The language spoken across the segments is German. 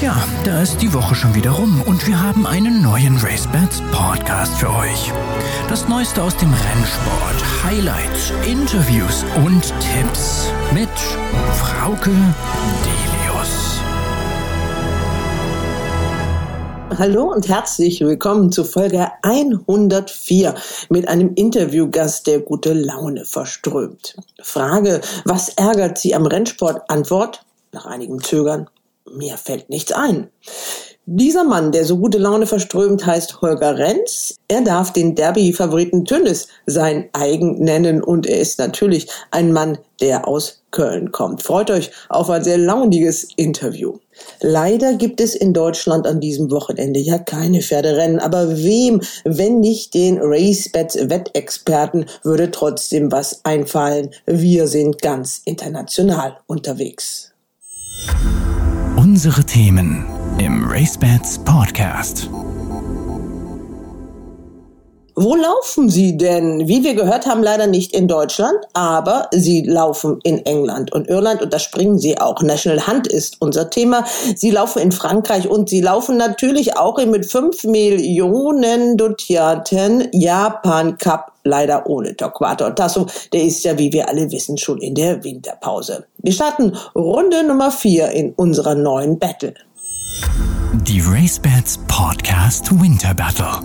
Tja, da ist die Woche schon wieder rum und wir haben einen neuen RaceBets Podcast für euch. Das Neueste aus dem Rennsport, Highlights, Interviews und Tipps mit Frauke Delius. Hallo und herzlich willkommen zu Folge 104 mit einem Interviewgast, der gute Laune verströmt. Frage, was ärgert Sie am Rennsport? Antwort, nach einigem Zögern, mir fällt nichts ein. Dieser Mann, der so gute Laune verströmt, heißt Holger Renz. Er darf den Derby-Favoriten Tünnes sein eigen nennen und er ist natürlich ein Mann, der aus Köln kommt. Freut euch auf ein sehr launiges Interview. Leider gibt es in Deutschland an diesem Wochenende ja keine Pferderennen, aber wem, wenn nicht den RaceBets Wettexperten, würde trotzdem was einfallen. Wir sind ganz international unterwegs. Unsere Themen im RaceBets Podcast. Wo laufen Sie denn? Wie wir gehört haben, leider nicht in Deutschland, aber Sie laufen in England und Irland und da springen Sie auch. National Hunt ist unser Thema. Sie laufen in Frankreich und Sie laufen natürlich auch mit 5 Millionen dotierten Japan Cup leider ohne Torquato Tasso. Der ist ja, wie wir alle wissen, schon in der Winterpause. Wir starten Runde Nummer 4 in unserer neuen Battle. Die RaceBets Podcast Winter Battle.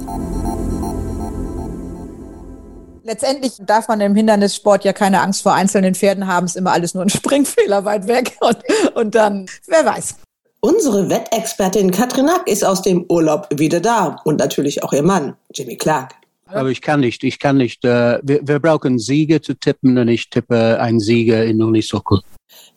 Letztendlich darf man im Hindernissport ja keine Angst vor einzelnen Pferden haben. Es ist immer alles nur ein Springfehler weit weg. Und, und dann, wer weiß. Unsere Wettexpertin Katrin Nack ist aus dem Urlaub wieder da. Und natürlich auch ihr Mann, Jimmy Clark. Aber ich kann nicht, ich kann nicht. Äh, wir, wir brauchen Siege zu tippen und ich tippe einen Sieger in gut.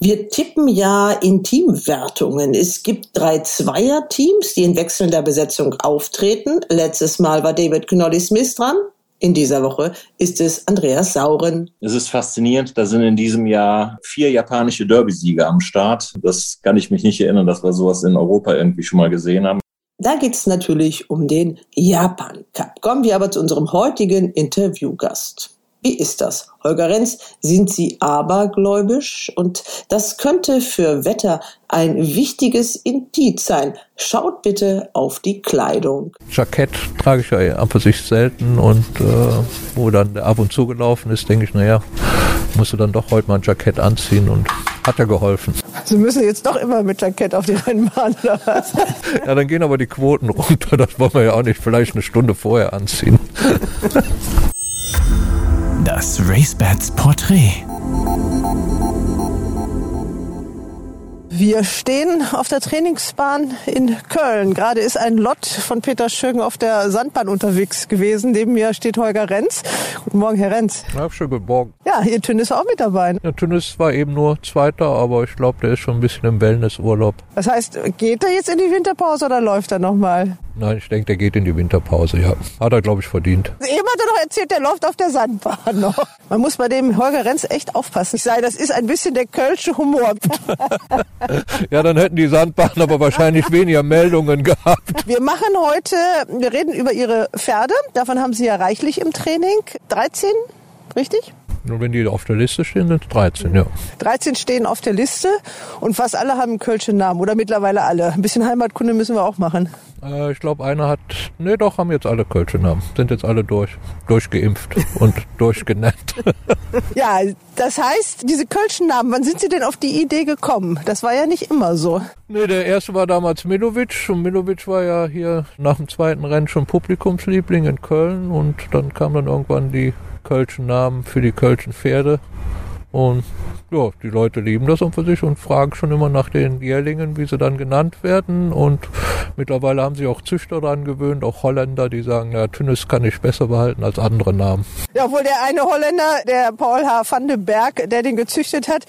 Wir tippen ja in Teamwertungen. Es gibt drei Zweierteams, die in wechselnder Besetzung auftreten. Letztes Mal war David Knolly Smith dran. In dieser Woche ist es Andreas Sauren. Es ist faszinierend. Da sind in diesem Jahr vier japanische Derby-Sieger am Start. Das kann ich mich nicht erinnern, dass wir sowas in Europa irgendwie schon mal gesehen haben. Da geht es natürlich um den Japan Cup. Kommen wir aber zu unserem heutigen Interviewgast. Wie ist das? Holger Renz, sind Sie abergläubisch? Und das könnte für Wetter ein wichtiges Indiz sein. Schaut bitte auf die Kleidung. Jackett trage ich ja ab und sich selten und äh, wo dann der ab und zu gelaufen ist, denke ich, naja, musst du dann doch heute mal ein Jackett anziehen und hat ja geholfen. Sie müssen jetzt doch immer mit Jackett auf die Rennbahn oder was? ja, dann gehen aber die Quoten runter. Das wollen wir ja auch nicht vielleicht eine Stunde vorher anziehen. Das RaceBets Porträt. Wir stehen auf der Trainingsbahn in Köln. Gerade ist ein Lot von Peter Schögen auf der Sandbahn unterwegs gewesen. Neben mir steht Holger Renz. Guten Morgen, Herr Renz. Ja, schönen guten Morgen. Ja, Ihr Tünnis auch mit dabei. Ja, Tünnis war eben nur Zweiter, aber ich glaube, der ist schon ein bisschen im Wellnessurlaub. Das heißt, geht er jetzt in die Winterpause oder läuft er nochmal? Nein, ich denke, der geht in die Winterpause, ja. Hat er, glaube ich, verdient. Eben hat er doch erzählt, der läuft auf der Sandbahn noch. Man muss bei dem Holger Renz echt aufpassen. Ich sage, das ist ein bisschen der kölsche Humor. ja, dann hätten die Sandbahnen aber wahrscheinlich weniger Meldungen gehabt. Wir machen heute, wir reden über Ihre Pferde. Davon haben Sie ja reichlich im Training. 13, richtig? Nur wenn die auf der Liste stehen, sind es 13, ja. 13 stehen auf der Liste und fast alle haben einen kölschen Namen oder mittlerweile alle. Ein bisschen Heimatkunde müssen wir auch machen. Äh, ich glaube, einer hat, nee, doch, haben jetzt alle kölsche Namen. Sind jetzt alle durch, durchgeimpft und durchgenannt. ja, das heißt, diese kölschen Namen, wann sind Sie denn auf die Idee gekommen? Das war ja nicht immer so. Nee, der erste war damals Milovic und Milovic war ja hier nach dem zweiten Rennen schon Publikumsliebling in Köln und dann kam dann irgendwann die kölschen Namen für die kölschen Pferde. Und ja, die Leute lieben das und für sich und fragen schon immer nach den Jährlingen, wie sie dann genannt werden. Und mittlerweile haben sich auch Züchter daran gewöhnt, auch Holländer, die sagen, ja, Tünnes kann ich besser behalten als andere Namen. Ja, obwohl der eine Holländer, der Paul H. van den Berg, der den gezüchtet hat,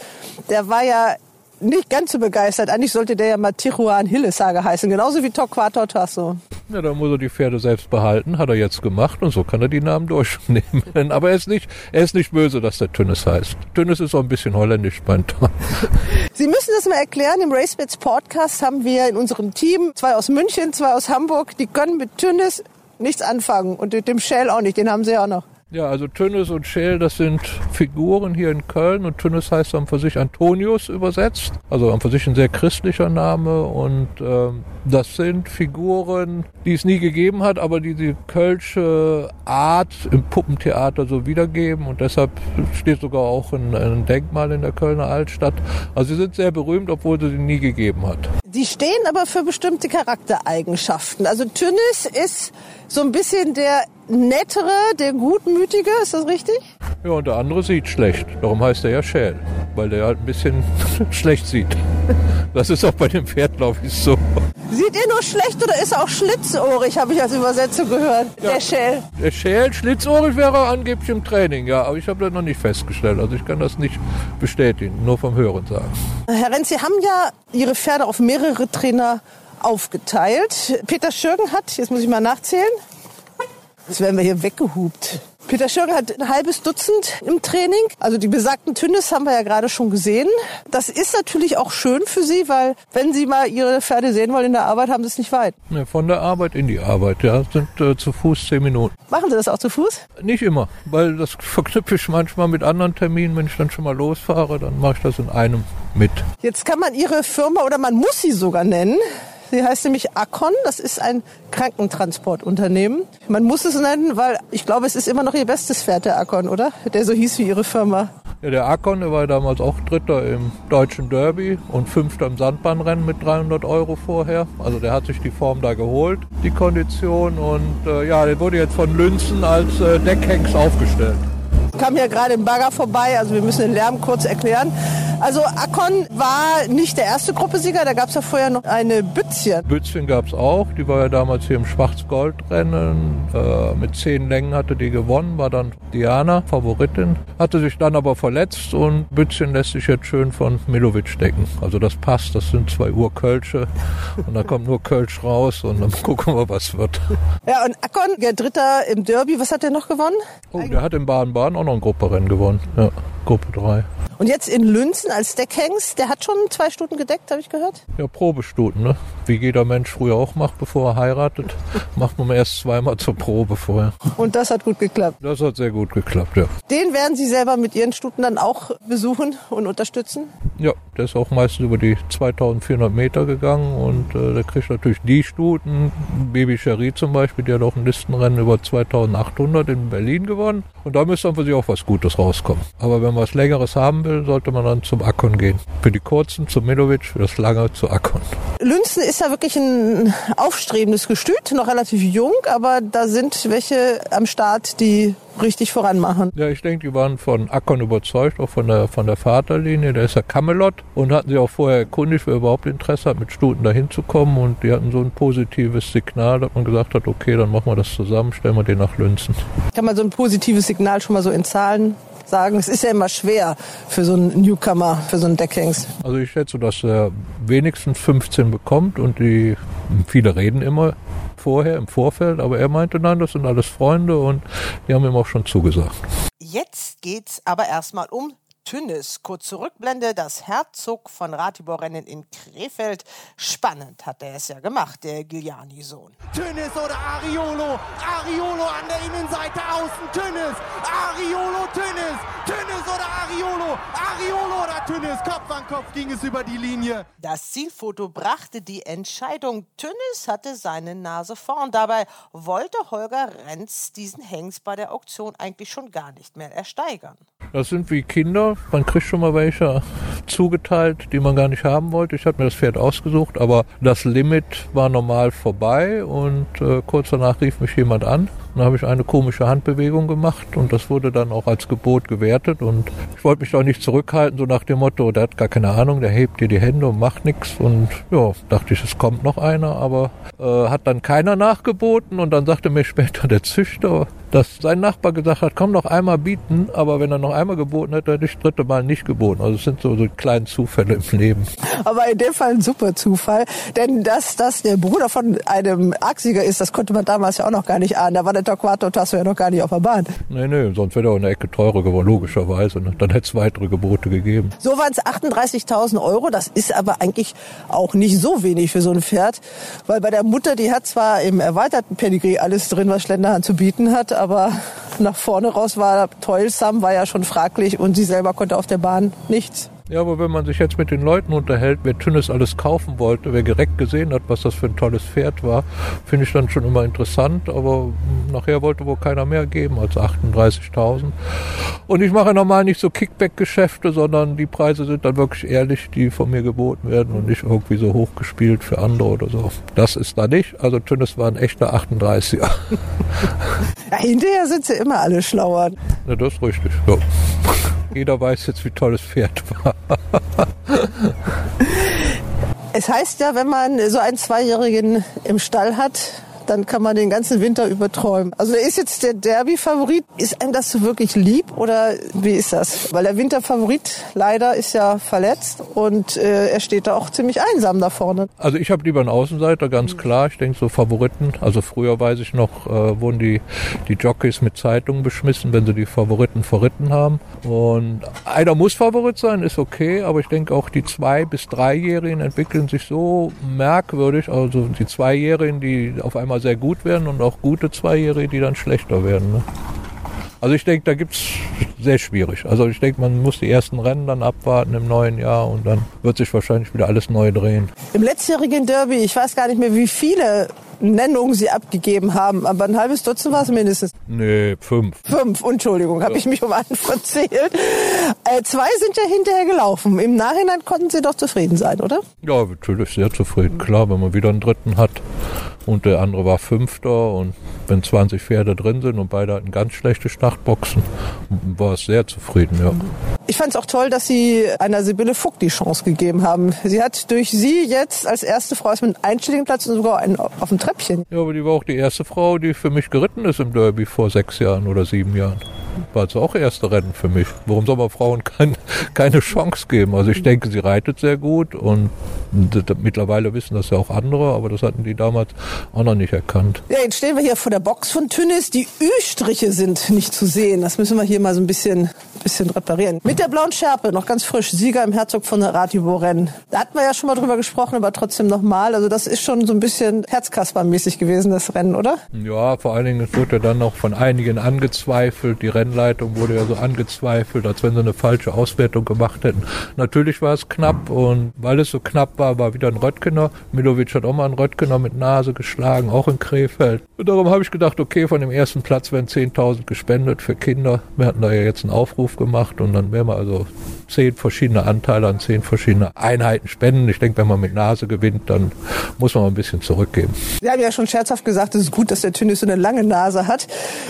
der war ja nicht ganz so begeistert. Eigentlich sollte der ja mal Tijuan Hillesage heißen, genauso wie Torquato Tasso. Ja, da muss er die Pferde selbst behalten, hat er jetzt gemacht und so kann er die Namen durchnehmen. Aber er ist nicht, er ist nicht böse, dass der Tünnes heißt. Tünnes ist auch ein bisschen holländisch spontan. Sie müssen das mal erklären. Im RaceBets Podcast haben wir in unserem Team zwei aus München, zwei aus Hamburg, die können mit Tünnes nichts anfangen und mit dem Shell auch nicht, den haben sie ja auch noch. Ja, also Tünnes und Scheel, das sind Figuren hier in Köln und Tünnes heißt dann für sich Antonius übersetzt, also an für sich ein sehr christlicher Name und ähm, das sind Figuren, die es nie gegeben hat, aber die die kölsche Art im Puppentheater so wiedergeben und deshalb steht sogar auch ein, ein Denkmal in der Kölner Altstadt. Also sie sind sehr berühmt, obwohl sie sie nie gegeben hat. Die stehen aber für bestimmte Charaktereigenschaften. Also Tünnis ist so ein bisschen der nettere, der gutmütige, ist das richtig? Ja, und der andere sieht schlecht. Darum heißt er ja Schäl, weil der halt ein bisschen schlecht sieht. Das ist auch bei dem Pferd, glaube ich, so. Sieht er nur schlecht oder ist er auch schlitzohrig, habe ich als Übersetzung gehört, Ja. der Schäl. Der Schäl, schlitzohrig wäre er angeblich im Training, ja, aber ich habe das noch nicht festgestellt. Also ich kann das nicht bestätigen, nur vom Hören sagen. Herr Renz, Sie haben ja Ihre Pferde auf mehrere Trainer aufgeteilt. Peter Schürgen hat, jetzt muss ich mal nachzählen, jetzt werden wir hier weggehupt. Peter Schürgen hat ein halbes Dutzend im Training. Also die besagten Tünnes haben wir ja gerade schon gesehen. Das ist natürlich auch schön für Sie, weil wenn Sie mal Ihre Pferde sehen wollen in der Arbeit, haben Sie es nicht weit. Ja, von der Arbeit in die Arbeit, ja, sind äh, zu Fuß zehn Minuten. Machen Sie das auch zu Fuß? Nicht immer, weil das verknüpfe ich manchmal mit anderen Terminen. Wenn ich dann schon mal losfahre, dann mache ich das in einem mit. Jetzt kann man Ihre Firma oder man muss sie sogar nennen. Sie heißt nämlich Akon, das ist ein Krankentransportunternehmen. Man muss es nennen, weil ich glaube, es ist immer noch Ihr bestes Pferd, der Akon, oder? Der so hieß wie Ihre Firma. Ja, der Akon, der war damals auch Dritter im deutschen Derby und Fünfter im Sandbahnrennen mit 300 Euro vorher. Also der hat sich die Form da geholt, die Kondition. Und äh, ja, der wurde jetzt von Lünzen als äh, Deckhengst aufgestellt. Kam ja gerade im Bagger vorbei, also wir müssen den Lärm kurz erklären. Also Akon war nicht der erste Gruppesieger, da gab es ja vorher noch eine Bützchen. Bützchen gab es auch, die war ja damals hier im Schwarz-Gold-Rennen. Äh, mit zehn Längen hatte die gewonnen, war dann Diana, Favoritin. Hatte sich dann aber verletzt und Bützchen lässt sich jetzt schön von Milovic decken. Also das passt, das sind zwei Uhr Kölsche und da kommt nur Kölsch raus und dann gucken wir, was wird. Ja, und Akon, der Dritter im Derby, was hat er noch gewonnen? Oh, der hat in Baden-Baden auch noch ein Grupperennen gewonnen. Ja, Gruppe 3. Und jetzt in Lünzen als Deckhengst, der hat schon zwei Stunden gedeckt, habe ich gehört. Ja, Probestuten, ne? Wie jeder Mensch früher auch macht, bevor er heiratet, macht man erst zweimal zur Probe vorher. Und das hat gut geklappt. Das hat sehr gut geklappt, ja. Den werden Sie selber mit Ihren Stuten dann auch besuchen und unterstützen? Ja, der ist auch meistens über die 2400 Meter gegangen und äh, der kriegt natürlich die Stuten. Baby Cherie zum Beispiel, die hat auch ein Listenrennen über 2800 in Berlin gewonnen. Und da müsste dann für sich auch was Gutes rauskommen. Aber wenn man was Längeres haben will, sollte man dann zum Akkon gehen. Für die kurzen zum Milovic, für das lange zu Akkon. Lünzen ist ja wirklich ein aufstrebendes Gestüt, noch relativ jung, aber da sind welche am Start, die richtig voranmachen. Ja, ich denke, die waren von Akkon überzeugt, auch von der, von der Vaterlinie. Der ist ja Camelot und hatten sich auch vorher erkundigt, wer überhaupt Interesse hat, mit Stuten dahin zu kommen. Und die hatten so ein positives Signal, dass man gesagt hat, okay, dann machen wir das zusammen, stellen wir den nach Lünzen. Kann man so ein positives Signal schon mal so in Zahlen sagen? Es ist ja immer schwer für so einen Newcomer, für so einen Deckhengst. Also ich schätze, dass er wenigstens 15 bekommt und die viele reden immer vorher im Vorfeld, aber er meinte, nein, das sind alles Freunde und die haben ihm auch schon zugesagt. Jetzt geht's aber erstmal um Tünnes. Kurz zurückblende, das Herzog von Ratibor-Rennen in Krefeld. Spannend hat er es ja gemacht, der Giuliani-Sohn. Tönnes oder Ariolo. Ariolo an der Innenseite außen. Tönnes. Ariolo, Tönnes. Tönnes oder Ariolo. Ariolo oder Tönnes. Kopf an Kopf ging es über die Linie. Das Zielfoto brachte die Entscheidung. Tünnes hatte seine Nase vorn. Dabei wollte Holger Renz diesen Hengst bei der Auktion eigentlich schon gar nicht mehr ersteigern. Das sind wie Kinder. Man kriegt schon mal welche zugeteilt, die man gar nicht haben wollte. Ich hatte mir das Pferd ausgesucht, aber das Limit war normal vorbei und äh, kurz danach rief mich jemand an. Dann habe ich eine komische Handbewegung gemacht und das wurde dann auch als Gebot gewertet und ich wollte mich doch nicht zurückhalten, so nach dem Motto, der hat gar keine Ahnung, der hebt dir die Hände und macht nichts und ja, dachte ich, es kommt noch einer, aber äh, hat dann keiner nachgeboten und dann sagte mir später der Züchter, dass sein Nachbar gesagt hat, komm noch einmal bieten, aber wenn er noch einmal geboten hätte, hätte ich das dritte Mal nicht geboten. Also es sind so, so kleine Zufälle im Leben. Aber in dem Fall ein super Zufall, denn dass das der Bruder von einem Argsieger ist, das konnte man damals ja auch noch gar nicht ahnen. Da war der Torquato Tasso ja noch gar nicht auf der Bahn. Nee, nee, sonst wäre er auch eine Ecke teurer geworden, logischerweise. Ne? Dann hätte es weitere Gebote gegeben. So waren es 38.000 Euro. Das ist aber eigentlich auch nicht so wenig für so ein Pferd, weil bei der Mutter, die hat zwar im erweiterten Pedigree alles drin, was Schlenderhand zu bieten hat, aber nach vorne raus war Toilsam, war ja schon fraglich und sie selber konnte auf der Bahn nichts. Ja, aber wenn man sich jetzt mit den Leuten unterhält, wer Tünnes alles kaufen wollte, wer direkt gesehen hat, was das für ein tolles Pferd war, finde ich dann schon immer interessant. Aber nachher wollte wohl keiner mehr geben als 38.000. Und ich mache normal nicht so Kickback-Geschäfte, sondern die Preise sind dann wirklich ehrlich, die von mir geboten werden und nicht irgendwie so hochgespielt für andere oder so. Das ist da nicht. Also Tünnes war ein echter 38er. Ja, hinterher sind sie immer alle schlauer. Ja, das ist richtig. Ja. Jeder weiß jetzt, wie toll das Pferd war. Es heißt ja, wenn man so einen Zweijährigen im Stall hat, dann kann man den ganzen Winter überträumen. Also ist jetzt der Derby-Favorit. Ist einem das so wirklich lieb oder wie ist das? Weil der Winterfavorit leider ist ja verletzt und äh, er steht da auch ziemlich einsam da vorne. Also ich habe lieber einen Außenseiter, ganz klar. Ich denke so Favoriten. Also früher weiß ich noch, äh, wurden die, die Jockeys mit Zeitungen beschmissen, wenn sie die Favoriten verritten haben. Und einer muss Favorit sein, ist okay, aber ich denke auch die zwei- bis dreijährigen entwickeln sich so merkwürdig. Also die Zweijährigen, die auf einmal sehr gut werden und auch gute Zweijährige, die dann schlechter werden. Ne? Also ich denke, da gibt's sehr schwierig. Also ich denke, man muss die ersten Rennen dann abwarten im neuen Jahr und dann wird sich wahrscheinlich wieder alles neu drehen. Im letztjährigen Derby, ich weiß gar nicht mehr, wie viele Nennungen sie abgegeben haben, aber ein halbes Dutzend war es mindestens. Nee, fünf. Fünf, Entschuldigung, habe ich mich um einen verzählt. Äh, zwei sind ja hinterher gelaufen. Im Nachhinein konnten sie doch zufrieden sein, oder? Ja, natürlich sehr zufrieden. Klar, wenn man wieder einen dritten hat und der andere war Fünfter und wenn 20 Pferde drin sind und beide hatten ganz schlechte Startboxen, war es sehr zufrieden, ja. Ich fand es auch toll, dass Sie einer Sibylle Fuck die Chance gegeben haben. Sie hat durch Sie jetzt als erste Frau mit einem einstelligen Platz und sogar einen auf dem Treppchen. Ja, aber die war auch die erste Frau, die für mich geritten ist im Derby vor sechs Jahren oder sieben Jahren. War also auch erste Rennen für mich. Warum soll man Frauen kein, keine Chance geben? Also ich denke, sie reitet sehr gut und mittlerweile wissen das ja auch andere, aber das hatten die damals auch noch nicht erkannt. Ja, jetzt stehen wir hier vor der Box von Tünnis. Die Ü-Striche sind nicht zu sehen. Das müssen wir hier mal so ein bisschen, bisschen reparieren. Mit der blauen Schärpe, noch ganz frisch, Sieger im Herzog von Ratibor-Rennen. Da hatten wir ja schon mal drüber gesprochen, aber trotzdem nochmal. Also das ist schon so ein bisschen Herzkasper-mäßig gewesen, das Rennen, oder? Ja, vor allen Dingen es wurde dann noch von einigen angezweifelt. Die Rennleitung wurde ja so angezweifelt, als wenn sie eine falsche Auswertung gemacht hätten. Natürlich war es knapp und weil es so knapp war, war wieder ein Röttgener. Milovic hat auch mal einen Röttgener mit Nase geschlagen, auch in Krefeld. Und darum habe ich gedacht, okay, von dem ersten Platz werden 10.000 gespendet für Kinder. Wir hatten da ja jetzt einen Aufruf gemacht und dann werden wir also zehn verschiedene Anteile an zehn verschiedene Einheiten spenden. Ich denke, wenn man mit Nase gewinnt, dann muss man ein bisschen zurückgeben. Sie haben ja schon scherzhaft gesagt, es ist gut, dass der Tünnis so eine lange Nase hat.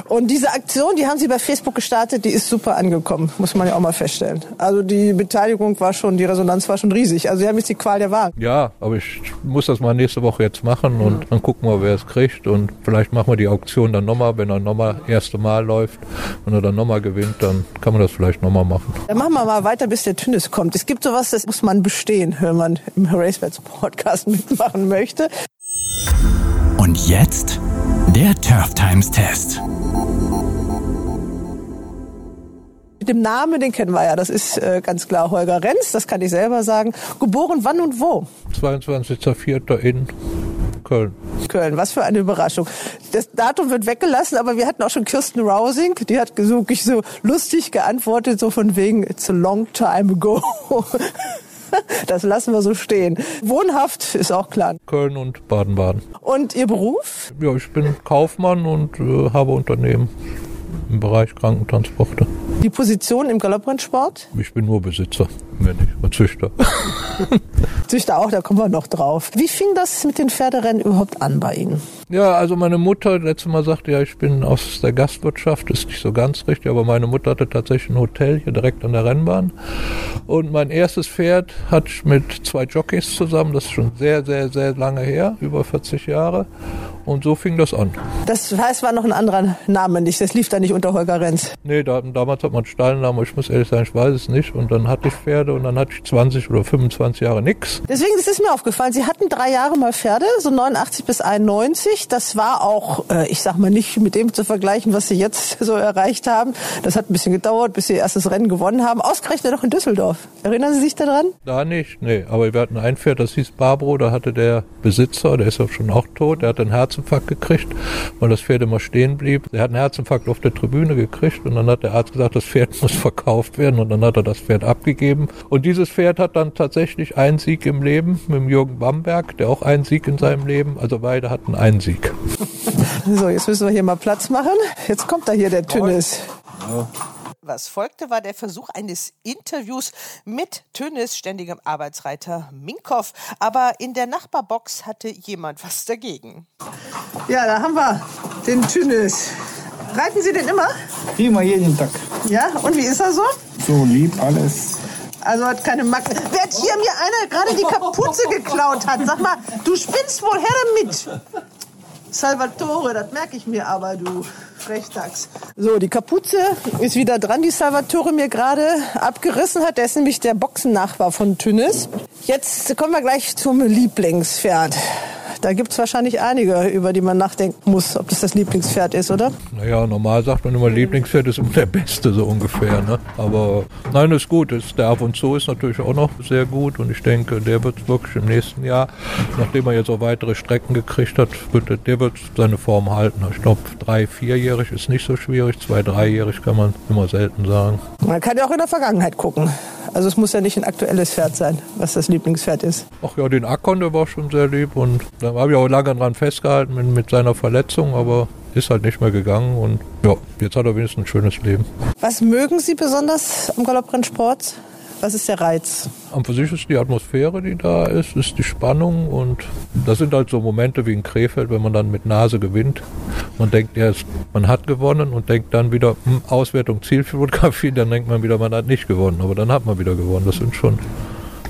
Und diese Aktion, die haben Sie bei Facebook gestartet, die ist super angekommen, muss man ja auch mal feststellen. Also die Beteiligung war schon, die Resonanz war schon riesig. Also Sie haben jetzt die Qual der Wahl. Ja, aber ich muss das mal nächste Woche jetzt machen und dann gucken wir, wer es kriegt. Und vielleicht machen wir die Auktion dann nochmal, wenn er nochmal erste Mal läuft. Wenn er dann nochmal gewinnt, dann kann man das vielleicht nochmal machen. Dann machen wir mal weiter, bis der Tünnis kommt. Es gibt sowas, das muss man bestehen, wenn man im Racebets Podcast mitmachen möchte. Und jetzt der Turf Times Test. Mit dem Namen, den kennen wir ja, das ist äh, ganz klar Holger Renz, das kann ich selber sagen. Geboren wann und wo? 22.04. in Köln. Köln. Was für eine Überraschung. Das Datum wird weggelassen, aber wir hatten auch schon Kirsten Rousing, die hat so, wirklich so lustig geantwortet, so von wegen, it's a long time ago. Das lassen wir so stehen. Wohnhaft ist auch klar. Köln und Baden-Baden. Und Ihr Beruf? Ja, ich bin Kaufmann und äh, habe Unternehmen im Bereich Krankentransporte. Die Position im Galopprennsport? Ich bin nur Besitzer, mehr nicht, und Züchter. Züchter auch, da kommen wir noch drauf. Wie fing das mit den Pferderennen überhaupt an bei Ihnen? Ja, also meine Mutter letztes Mal sagte ja, ich bin aus der Gastwirtschaft, ist nicht so ganz richtig, aber meine Mutter hatte tatsächlich ein Hotel hier direkt an der Rennbahn. Und mein erstes Pferd hatte ich mit zwei Jockeys zusammen, das ist schon sehr, sehr, sehr lange her, über 40 Jahre. Und so fing das an. Das heißt, war noch ein anderer Name nicht. Das lief da nicht unter Holger Renz. Nee, da, damals hat man Stallnamen, ich muss ehrlich sagen, ich weiß es nicht. Und dann hatte ich Pferde und dann hatte ich 20 oder 25 Jahre nix. Deswegen das ist mir aufgefallen, Sie hatten drei Jahre mal Pferde, so 89 bis 91. Das war auch, äh, ich sag mal, nicht mit dem zu vergleichen, was Sie jetzt so erreicht haben. Das hat ein bisschen gedauert, bis Sie Ihr erstes Rennen gewonnen haben. Ausgerechnet noch in Düsseldorf. Erinnern Sie sich daran? Da nicht, nee. Aber wir hatten ein Pferd, das hieß Barbro, da hatte der Besitzer, der ist ja schon auch tot, der hatte einen Herzinfarkt Herzinfarkt gekriegt, weil das Pferd immer stehen blieb. Er hat einen Herzinfarkt auf der Tribüne gekriegt und dann hat der Arzt gesagt, das Pferd muss verkauft werden und dann hat er das Pferd abgegeben. Und dieses Pferd hat dann tatsächlich einen Sieg im Leben mit dem Jürgen Bamberg, der auch einen Sieg in seinem Leben. Also beide hatten einen Sieg. So, jetzt müssen wir hier mal Platz machen. Jetzt kommt da hier der Tünnes. Was folgte, war der Versuch eines Interviews mit Tönnes ständigem Arbeitsreiter Minkow. Aber in der Nachbarbox hatte jemand was dagegen. Ja, da haben wir den Tönnes. Reiten Sie den immer? Immer jeden Tag. Ja, und wie ist er so? So lieb alles. Also hat keine Macken. Wer hat hier mir einer gerade die Kapuze geklaut hat? Sag mal, du spinnst wohl her damit. Salvatore, das merke ich mir aber, du Frechdachs. So, die Kapuze ist wieder dran, die Salvatore mir gerade abgerissen hat. Der ist nämlich der Boxennachbar von Tünnes. Jetzt kommen wir gleich zum Lieblingspferd. Da gibt es wahrscheinlich einige, über die man nachdenken muss, ob das das Lieblingspferd ist, oder? Naja, normal sagt man immer, Lieblingspferd ist immer der Beste, so ungefähr. Ne? Aber nein, ist gut. Ist, der Ab und Zu ist natürlich auch noch sehr gut und ich denke, der wird wirklich im nächsten Jahr, nachdem er jetzt auch weitere Strecken gekriegt hat, wird, der wird seine Form halten. Ich glaube, drei, vierjährig ist nicht so schwierig, zwei, dreijährig kann man immer selten sagen. Man kann ja auch in der Vergangenheit gucken. Also es muss ja nicht ein aktuelles Pferd sein, was das Lieblingspferd ist. Ach ja, den Akkon, der war schon sehr lieb und da habe ich auch lange dran festgehalten mit, mit seiner Verletzung, aber ist halt nicht mehr gegangen und ja, jetzt hat er wenigstens ein schönes Leben. Was mögen Sie besonders am Galopprennsport? Was ist der Reiz? Am für sich ist die Atmosphäre, die da ist, ist die Spannung und das sind halt so Momente wie in Krefeld, wenn man dann mit Nase gewinnt. Man denkt erst, man hat gewonnen und denkt dann wieder, hm, Auswertung Zielfotografie, dann denkt man wieder, man hat nicht gewonnen, aber dann hat man wieder gewonnen. Das sind schon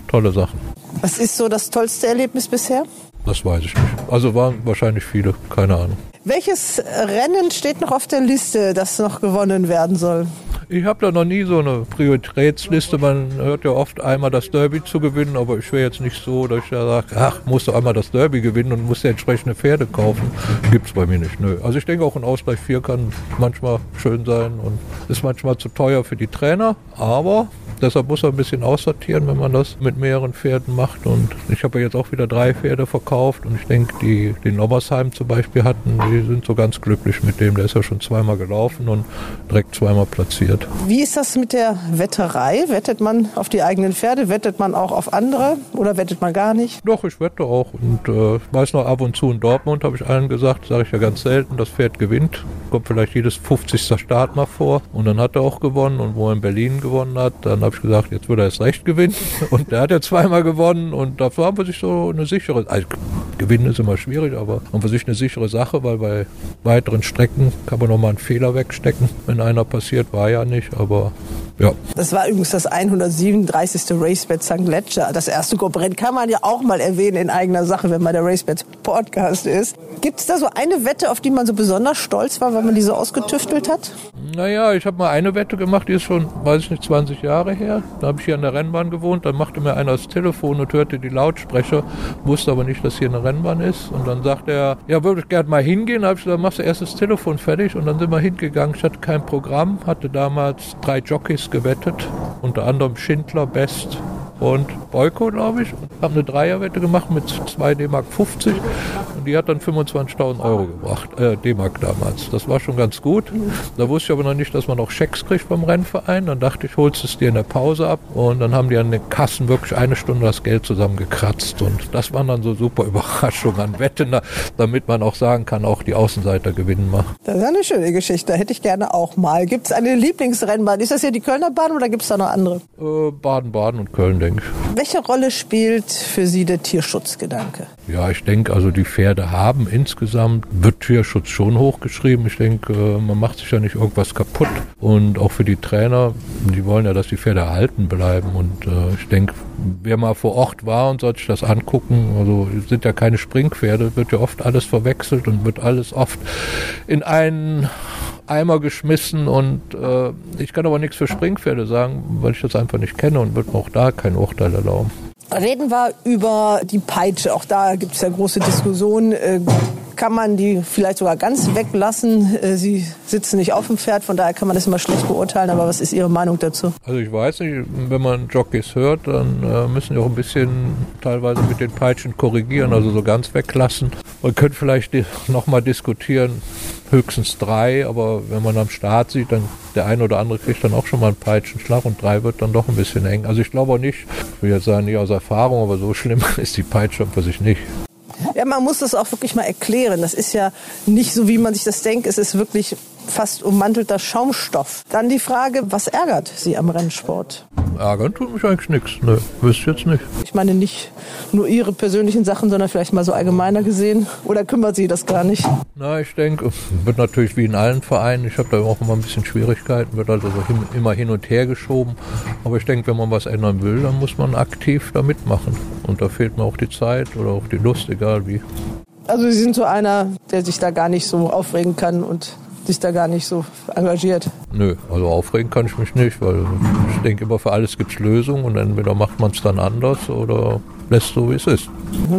tolle Sachen. Was ist so das tollste Erlebnis bisher? Das weiß ich nicht. Also waren wahrscheinlich viele, keine Ahnung. Welches Rennen steht noch auf der Liste, das noch gewonnen werden soll? Ich habe da noch nie so eine Prioritätsliste. Man hört ja oft einmal das Derby zu gewinnen, aber ich wäre jetzt nicht so, dass ich da sage, ach, musst du einmal das Derby gewinnen und musst dir entsprechende Pferde kaufen. Gibt's bei mir nicht. Nö. Also ich denke auch ein Ausgleich 4 kann manchmal schön sein und ist manchmal zu teuer für die Trainer, aber Deshalb muss er ein bisschen aussortieren, wenn man das mit mehreren Pferden macht. Und ich habe ja jetzt auch wieder drei Pferde verkauft. Und ich denke, die, die Nobbersheim zum Beispiel hatten, die sind so ganz glücklich mit dem. Der ist ja schon zweimal gelaufen und direkt zweimal platziert. Wie ist das mit der Wetterei? Wettet man auf die eigenen Pferde? Wettet man auch auf andere? Oder wettet man gar nicht? Doch, ich wette auch. Und äh, ich weiß noch, ab und zu in Dortmund habe ich allen gesagt, sage ich ja ganz selten, das Pferd gewinnt. Kommt vielleicht jedes 50. Start mal vor. Und dann hat er auch gewonnen. Und wo er in Berlin gewonnen hat, dann habe ich gesagt, jetzt würde er es recht gewinnen. Und der hat ja zweimal gewonnen und dafür haben wir sich so eine sichere, also gewinnen ist immer schwierig, aber haben wir sich eine sichere Sache, weil bei weiteren Strecken kann man nochmal einen Fehler wegstecken. Wenn einer passiert, war ja nicht, aber ja. Das war übrigens das 137. Racebet St. Ledger. Das erste Gobrenn kann man ja auch mal erwähnen in eigener Sache, wenn man der Racebet Podcast ist. Gibt es da so eine Wette, auf die man so besonders stolz war, weil man die so ausgetüftelt hat? Naja, ich habe mal eine Wette gemacht, die ist schon, weiß ich nicht, 20 Jahre her. Da habe ich hier an der Rennbahn gewohnt. Dann machte mir einer das Telefon und hörte die Lautsprecher, wusste aber nicht, dass hier eine Rennbahn ist. Und dann sagte er, ja, würde ich gerne mal hingehen. Da habe ich gesagt, machst du erst das Telefon fertig. Und dann sind wir hingegangen. Ich hatte kein Programm, hatte damals drei Jockeys gewettet, unter anderem Schindler, Best und Boyko, glaube ich. Und habe eine Dreierwette gemacht mit 2 D-Mark 50 und die hat dann 25.000 Euro gebracht, äh, D-Mark damals. Das war schon ganz gut. Da wusste ich aber noch nicht, dass man auch Schecks kriegt vom Rennverein. Dann dachte ich, holst es dir in der Pause ab und dann haben die an den Kassen wirklich eine Stunde das Geld zusammengekratzt und das waren dann so super Überraschungen an Wetten, damit man auch sagen kann, auch die Außenseiter gewinnen mal. Das ist eine schöne Geschichte, hätte ich gerne auch mal. Gibt es eine Lieblingsrennbahn? Ist das hier die Kölner Bahn oder gibt es da noch andere? Äh, Baden-Baden und Köln, denke ich. Welche Rolle spielt für Sie der Tierschutzgedanke? Ja, ich denke, also die Pferde haben insgesamt, wird Tierschutz schon hochgeschrieben. Ich denke, man macht sich ja nicht irgendwas kaputt. Und auch für die Trainer, die wollen ja, dass die Pferde erhalten bleiben. Und äh, ich denke, wer mal vor Ort war und sollte sich das angucken, also sind ja keine Springpferde, wird ja oft alles verwechselt und wird alles oft in einen Eimer geschmissen und äh, ich kann aber nichts für Springpferde sagen, weil ich das einfach nicht kenne und wird mir auch da kein Urteil erlauben. Reden wir über die Peitsche. Auch da gibt es ja große Diskussionen. Äh, kann man die vielleicht sogar ganz weglassen? Äh, Sie sitzen nicht auf dem Pferd, von daher kann man das immer schlecht beurteilen. Aber was ist Ihre Meinung dazu? Also ich weiß nicht, wenn man Jockeys hört, dann äh, müssen die auch ein bisschen teilweise mit den Peitschen korrigieren, also so ganz weglassen. Man könnte vielleicht nochmal diskutieren, höchstens drei, aber wenn man am Start sieht, dann der eine oder andere kriegt dann auch schon mal einen Peitschenschlag und drei wird dann doch ein bisschen eng. Also ich glaube auch nicht, ich will jetzt sagen, nicht aus Erfahrung, aber so schlimm ist die Peitsche für sich nicht. Ja, man muss das auch wirklich mal erklären. Das ist ja nicht so, wie man sich das denkt. Es ist wirklich fast ummantelter Schaumstoff. Dann die Frage, was ärgert Sie am Rennsport? Ärgern tut mich eigentlich nichts. Ne, wüsste jetzt nicht. Ich meine nicht nur Ihre persönlichen Sachen, sondern vielleicht mal so allgemeiner gesehen. Oder kümmert Sie das gar nicht? Na, ich denke, wird natürlich wie in allen Vereinen. Ich habe da auch immer ein bisschen Schwierigkeiten, wird also immer hin und her geschoben. Aber ich denke, wenn man was ändern will, dann muss man aktiv da mitmachen. Und da fehlt mir auch die Zeit oder auch die Lust, egal wie. Also Sie sind so einer, der sich da gar nicht so aufregen kann und sich da gar nicht so engagiert. Nö, also aufregen kann ich mich nicht, weil ich denke immer, für alles gibt es Lösungen und entweder macht man es dann anders oder lässt so, wie es ist.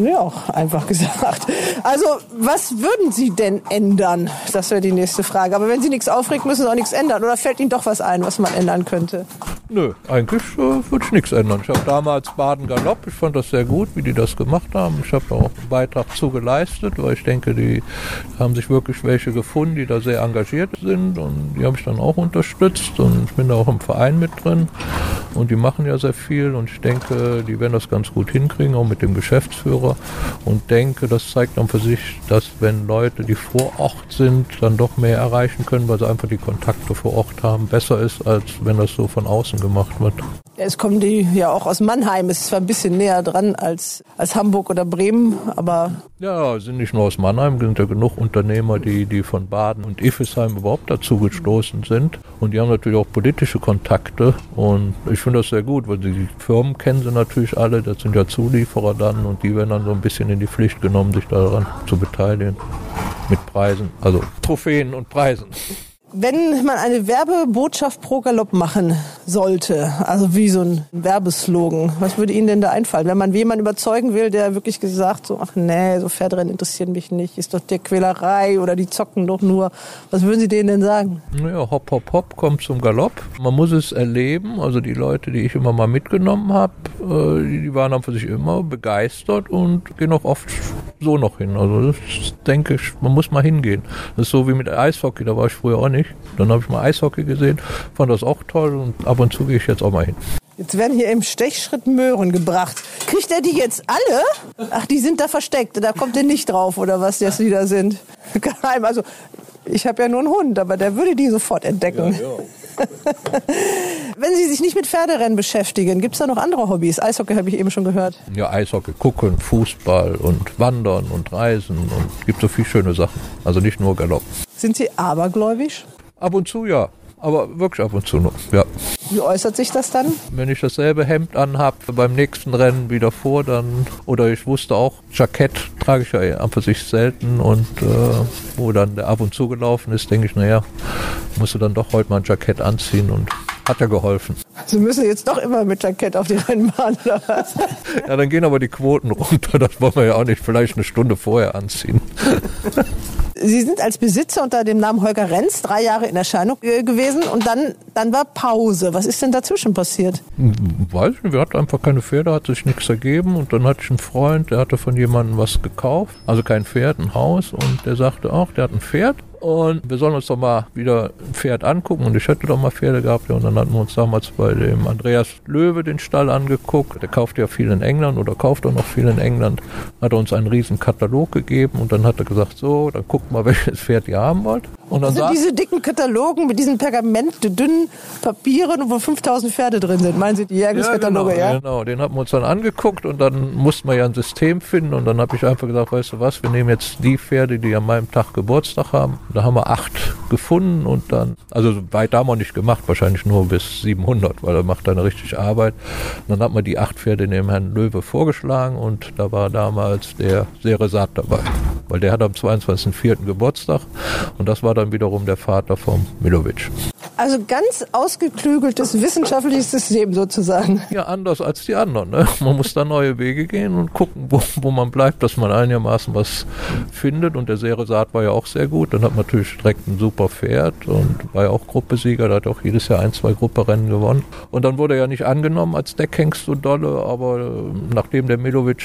Ja, auch einfach gesagt. Also, was würden Sie denn ändern? Das wäre die nächste Frage. Aber wenn Sie nichts aufregt, müssen Sie auch nichts ändern. Oder fällt Ihnen doch was ein, was man ändern könnte? Nö, eigentlich äh, würde ich nichts ändern. Ich habe damals Baden Galopp, ich fand das sehr gut, wie die das gemacht haben. Ich habe auch einen Beitrag zu geleistet, weil ich denke, die haben sich wirklich welche gefunden, die da sehr engagiert sind und die habe ich dann auch unterstützt und ich bin da auch im Verein mit drin und die machen ja sehr viel und ich denke, die werden das ganz gut hinkriegen, auch mit dem Geschäftsführer und denke, das zeigt dann für sich, dass wenn Leute, die vor Ort sind, dann doch mehr erreichen können, weil sie einfach die Kontakte vor Ort haben, besser ist, als wenn das so von außen gemacht wird. Es kommen die ja auch aus Mannheim. Es ist zwar ein bisschen näher dran als, als Hamburg oder Bremen, aber. Ja, sind nicht nur aus Mannheim, sind ja genug Unternehmer, die, die von Baden und Iffesheim überhaupt dazu gestoßen sind. Und die haben natürlich auch politische Kontakte. Und ich finde das sehr gut, weil die Firmen kennen sie natürlich alle. Das sind ja Zulieferer dann und die werden dann so ein bisschen in die Pflicht genommen, sich daran zu beteiligen. Mit Preisen, also Trophäen und Preisen. Wenn man eine Werbebotschaft pro Galopp machen sollte, also wie so ein Werbeslogan, was würde Ihnen denn da einfallen? Wenn man jemanden überzeugen will, der wirklich gesagt so, ach nee, so Pferderennen interessieren mich nicht, ist doch der Quälerei oder die zocken doch nur. Was würden Sie denen denn sagen? Naja, hopp, hopp, hopp, kommt zum Galopp. Man muss es erleben. Also die Leute, die ich immer mal mitgenommen habe, äh, die waren dann für sich immer begeistert und gehen auch oft so noch hin. Also das denke ich, man muss mal hingehen. Das ist so wie mit Eishockey, da war ich früher auch nicht. Dann habe ich mal Eishockey gesehen, fand das auch toll und ab und zu gehe ich jetzt auch mal hin. Jetzt werden hier im Stechschritt Möhren gebracht. Kriegt er die jetzt alle? Ach, die sind da versteckt. Da kommt er nicht drauf, oder was das wieder sind. Geheim. Also, ich habe ja nur einen Hund, aber der würde die sofort entdecken. Ja, ja. Wenn Sie sich nicht mit Pferderennen beschäftigen, gibt es da noch andere Hobbys? Eishockey habe ich eben schon gehört. Ja, Eishockey, gucken, Fußball und Wandern und Reisen und es gibt so viele schöne Sachen. Also nicht nur Galopp. Sind Sie abergläubisch? Ab und zu ja, aber wirklich ab und zu noch, ja. Wie äußert sich das dann? Wenn ich dasselbe Hemd anhab beim nächsten Rennen wieder vor, dann, oder ich wusste auch, Jackett trage ich ja an für sich selten und äh, wo dann der ab und zu gelaufen ist, denke ich, naja, musst du dann doch heute mal ein Jackett anziehen und hat ja geholfen. Sie müssen jetzt doch immer mit Jackett auf die Rennbahn oder was? ja, dann gehen aber die Quoten runter. Das wollen wir ja auch nicht vielleicht eine Stunde vorher anziehen. Sie sind als Besitzer unter dem Namen Holger Renz drei Jahre in Erscheinung äh, gewesen und dann, dann war Pause. Was ist denn dazwischen passiert? Weiß nicht, wir hatten einfach keine Pferde, hat sich nichts ergeben und dann hatte ich einen Freund, der hatte von jemandem was gekauft, also kein Pferd, ein Haus und der sagte auch, der hat ein Pferd und wir sollen uns doch mal wieder ein Pferd angucken. Und ich hätte doch mal Pferde gehabt. Ja, und dann hatten wir uns damals bei dem Andreas Löwe den Stall angeguckt. Der kauft ja viel in England oder kauft auch noch viel in England. Hat er uns einen riesen Katalog gegeben und dann hat er gesagt, so, dann mal, welches Pferd ihr haben wollt. Und dann das sind diese dicken Katalogen mit diesen Pergament, dünnen Papieren, wo 5000 Pferde drin sind. Meinen Sie die Jägerskataloge, ja, genau, ja? Genau, den haben wir uns dann angeguckt und dann mussten wir ja ein System finden und dann habe ich einfach gesagt, weißt du was, wir nehmen jetzt die Pferde, die an meinem Tag Geburtstag haben. Da haben wir acht gefunden und dann, also weit haben wir nicht gemacht, wahrscheinlich nur bis 700, weil er macht eine richtige Arbeit. Und dann hat man die acht Pferde dem Herrn Löwe vorgeschlagen und da war damals der Seresat dabei, weil der hat am 22.04. Geburtstag und das war dann wiederum der Vater vom Milovic. Also ganz ausgeklügeltes wissenschaftliches System sozusagen. Ja, anders als die anderen. Ne? Man muss da neue Wege gehen und gucken, wo, wo man bleibt, dass man einigermaßen was findet. Und der Seresat war ja auch sehr gut. Dann hat man natürlich direkt ein super Pferd und war ja auch Gruppesieger. Der hat auch jedes Jahr ein, zwei Grupperennen gewonnen. Und dann wurde er ja nicht angenommen als Deckhengst so dolle, aber nachdem der Milovic